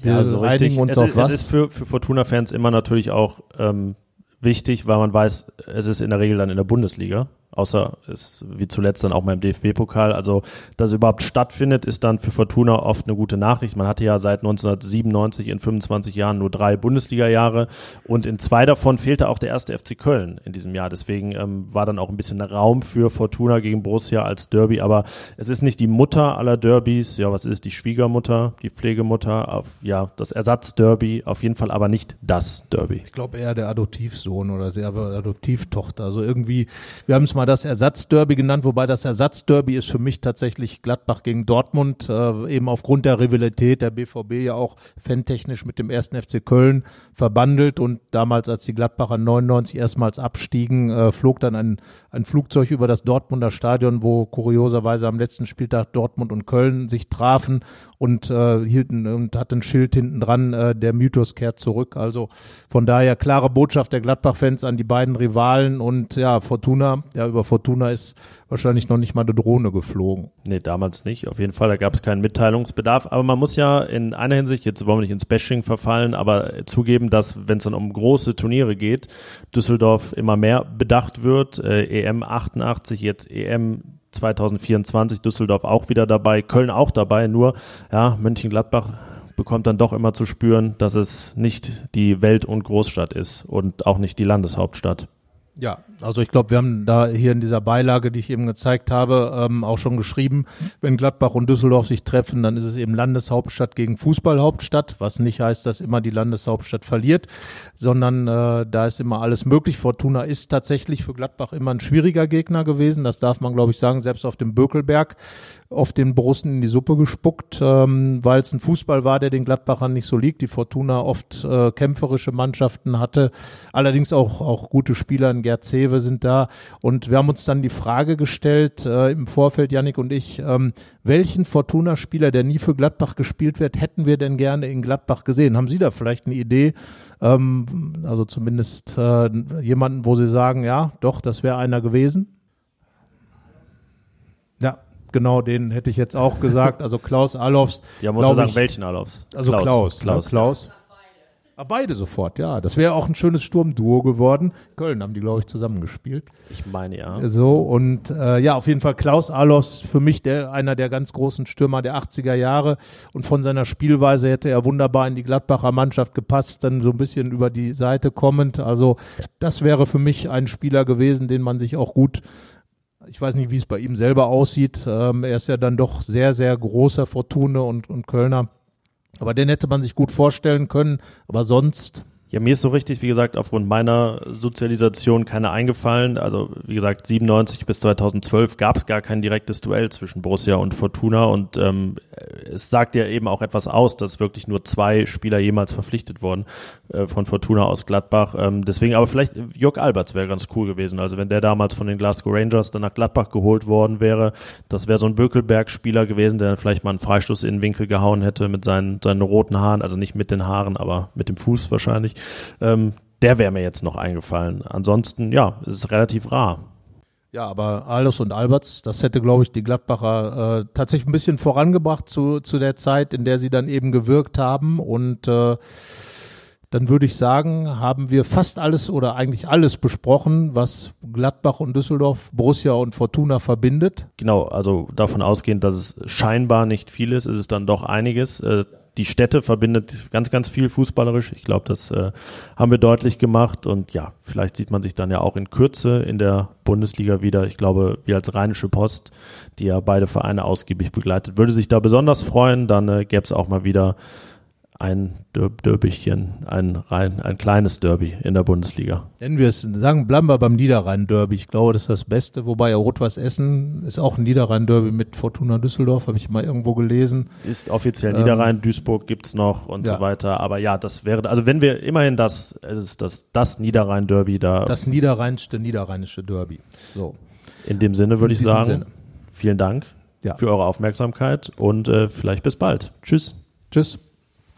wir ja, also einigen uns es auf ist, was. Es ist für, für Fortuna-Fans immer natürlich auch ähm, wichtig, weil man weiß, es ist in der Regel dann in der Bundesliga außer es wie zuletzt dann auch mal im DFB-Pokal. Also, dass es überhaupt stattfindet, ist dann für Fortuna oft eine gute Nachricht. Man hatte ja seit 1997 in 25 Jahren nur drei Bundesliga-Jahre und in zwei davon fehlte auch der erste FC Köln in diesem Jahr. Deswegen ähm, war dann auch ein bisschen Raum für Fortuna gegen Borussia als Derby. Aber es ist nicht die Mutter aller Derbys. Ja, was ist die Schwiegermutter, die Pflegemutter? Auf, ja, das Ersatzderby. Auf jeden Fall aber nicht das Derby. Ich glaube eher der Adoptivsohn oder der Adoptivtochter. Also irgendwie, wir haben es mal das Ersatzderby genannt, wobei das Ersatzderby ist für mich tatsächlich Gladbach gegen Dortmund, äh, eben aufgrund der Rivalität der BVB ja auch fantechnisch mit dem ersten FC Köln verbandelt. Und damals, als die Gladbacher 99 erstmals abstiegen, äh, flog dann ein, ein Flugzeug über das Dortmunder Stadion, wo kurioserweise am letzten Spieltag Dortmund und Köln sich trafen und äh, hielten und hat ein Schild hinten dran, äh, der Mythos kehrt zurück. Also von daher klare Botschaft der Gladbach-Fans an die beiden Rivalen und ja, Fortuna, ja, über Fortuna ist wahrscheinlich noch nicht mal eine Drohne geflogen. Nee, damals nicht. Auf jeden Fall, da gab es keinen Mitteilungsbedarf. Aber man muss ja in einer Hinsicht, jetzt wollen wir nicht ins Bashing verfallen, aber zugeben, dass, wenn es dann um große Turniere geht, Düsseldorf immer mehr bedacht wird. Äh, EM 88, jetzt EM 2024 Düsseldorf auch wieder dabei, Köln auch dabei, nur ja, Mönchengladbach bekommt dann doch immer zu spüren, dass es nicht die Welt- und Großstadt ist und auch nicht die Landeshauptstadt. Ja, Also ich glaube, wir haben da hier in dieser Beilage, die ich eben gezeigt habe, ähm, auch schon geschrieben, wenn Gladbach und Düsseldorf sich treffen, dann ist es eben Landeshauptstadt gegen Fußballhauptstadt, was nicht heißt, dass immer die Landeshauptstadt verliert, sondern äh, da ist immer alles möglich. Fortuna ist tatsächlich für Gladbach immer ein schwieriger Gegner gewesen, das darf man glaube ich sagen, selbst auf dem Bökelberg auf den Borussen in die Suppe gespuckt, ähm, weil es ein Fußball war, der den Gladbachern nicht so liegt. Die Fortuna oft äh, kämpferische Mannschaften hatte, allerdings auch auch gute Spieler in Gerd Zewe sind da und wir haben uns dann die Frage gestellt äh, im Vorfeld, Yannick und ich, ähm, welchen Fortuna-Spieler, der nie für Gladbach gespielt wird, hätten wir denn gerne in Gladbach gesehen? Haben Sie da vielleicht eine Idee? Ähm, also zumindest äh, jemanden, wo Sie sagen, ja, doch, das wäre einer gewesen? Ja, genau, den hätte ich jetzt auch gesagt. Also Klaus Alofs. Ja, muss ja sagen, welchen Alofs? Also Klaus. Klaus. Klaus. Ne? Klaus. Ah, beide sofort, ja. Das wäre auch ein schönes Sturmduo geworden. Köln haben die, glaube ich, zusammengespielt. Ich meine, ja. So, und äh, ja, auf jeden Fall Klaus Alos, für mich der, einer der ganz großen Stürmer der 80er Jahre. Und von seiner Spielweise hätte er wunderbar in die Gladbacher Mannschaft gepasst, dann so ein bisschen über die Seite kommend. Also das wäre für mich ein Spieler gewesen, den man sich auch gut ich weiß nicht, wie es bei ihm selber aussieht. Ähm, er ist ja dann doch sehr, sehr großer Fortune und, und Kölner. Aber den hätte man sich gut vorstellen können. Aber sonst ja, mir ist so richtig, wie gesagt, aufgrund meiner Sozialisation keine eingefallen. Also, wie gesagt, 97 bis 2012 gab es gar kein direktes Duell zwischen Borussia und Fortuna und ähm, es sagt ja eben auch etwas aus, dass wirklich nur zwei Spieler jemals verpflichtet wurden äh, von Fortuna aus Gladbach. Ähm, deswegen aber vielleicht Jörg Alberts wäre ganz cool gewesen. Also wenn der damals von den Glasgow Rangers dann nach Gladbach geholt worden wäre, das wäre so ein Bökelberg-Spieler gewesen, der dann vielleicht mal einen Freistoß in den Winkel gehauen hätte mit seinen, seinen roten Haaren, also nicht mit den Haaren, aber mit dem Fuß wahrscheinlich. Ähm, der wäre mir jetzt noch eingefallen. Ansonsten, ja, es ist relativ rar. Ja, aber Alus und Alberts, das hätte, glaube ich, die Gladbacher äh, tatsächlich ein bisschen vorangebracht zu, zu der Zeit, in der sie dann eben gewirkt haben. Und äh, dann würde ich sagen, haben wir fast alles oder eigentlich alles besprochen, was Gladbach und Düsseldorf, Borussia und Fortuna verbindet. Genau, also davon ausgehend, dass es scheinbar nicht viel ist, ist es dann doch einiges. Äh, die Städte verbindet ganz, ganz viel fußballerisch. Ich glaube, das äh, haben wir deutlich gemacht. Und ja, vielleicht sieht man sich dann ja auch in Kürze in der Bundesliga wieder. Ich glaube, wir als Rheinische Post, die ja beide Vereine ausgiebig begleitet, würde sich da besonders freuen. Dann äh, gäbe es auch mal wieder ein Derbychen, ein, rein, ein kleines Derby in der Bundesliga. Nennen wir es, sagen, bleiben wir beim Niederrhein-Derby. Ich glaube, das ist das Beste. Wobei Rot-Weiß Essen ist auch ein Niederrhein-Derby mit Fortuna Düsseldorf, habe ich mal irgendwo gelesen. Ist offiziell Niederrhein, ähm, Duisburg gibt's noch und ja. so weiter. Aber ja, das wäre, also wenn wir immerhin das, es ist das, das Niederrhein-Derby da. Das niederrheinste niederrheinische Derby. So. In dem Sinne würde ich sagen, Sinne. vielen Dank ja. für eure Aufmerksamkeit und äh, vielleicht bis bald. Tschüss. Tschüss.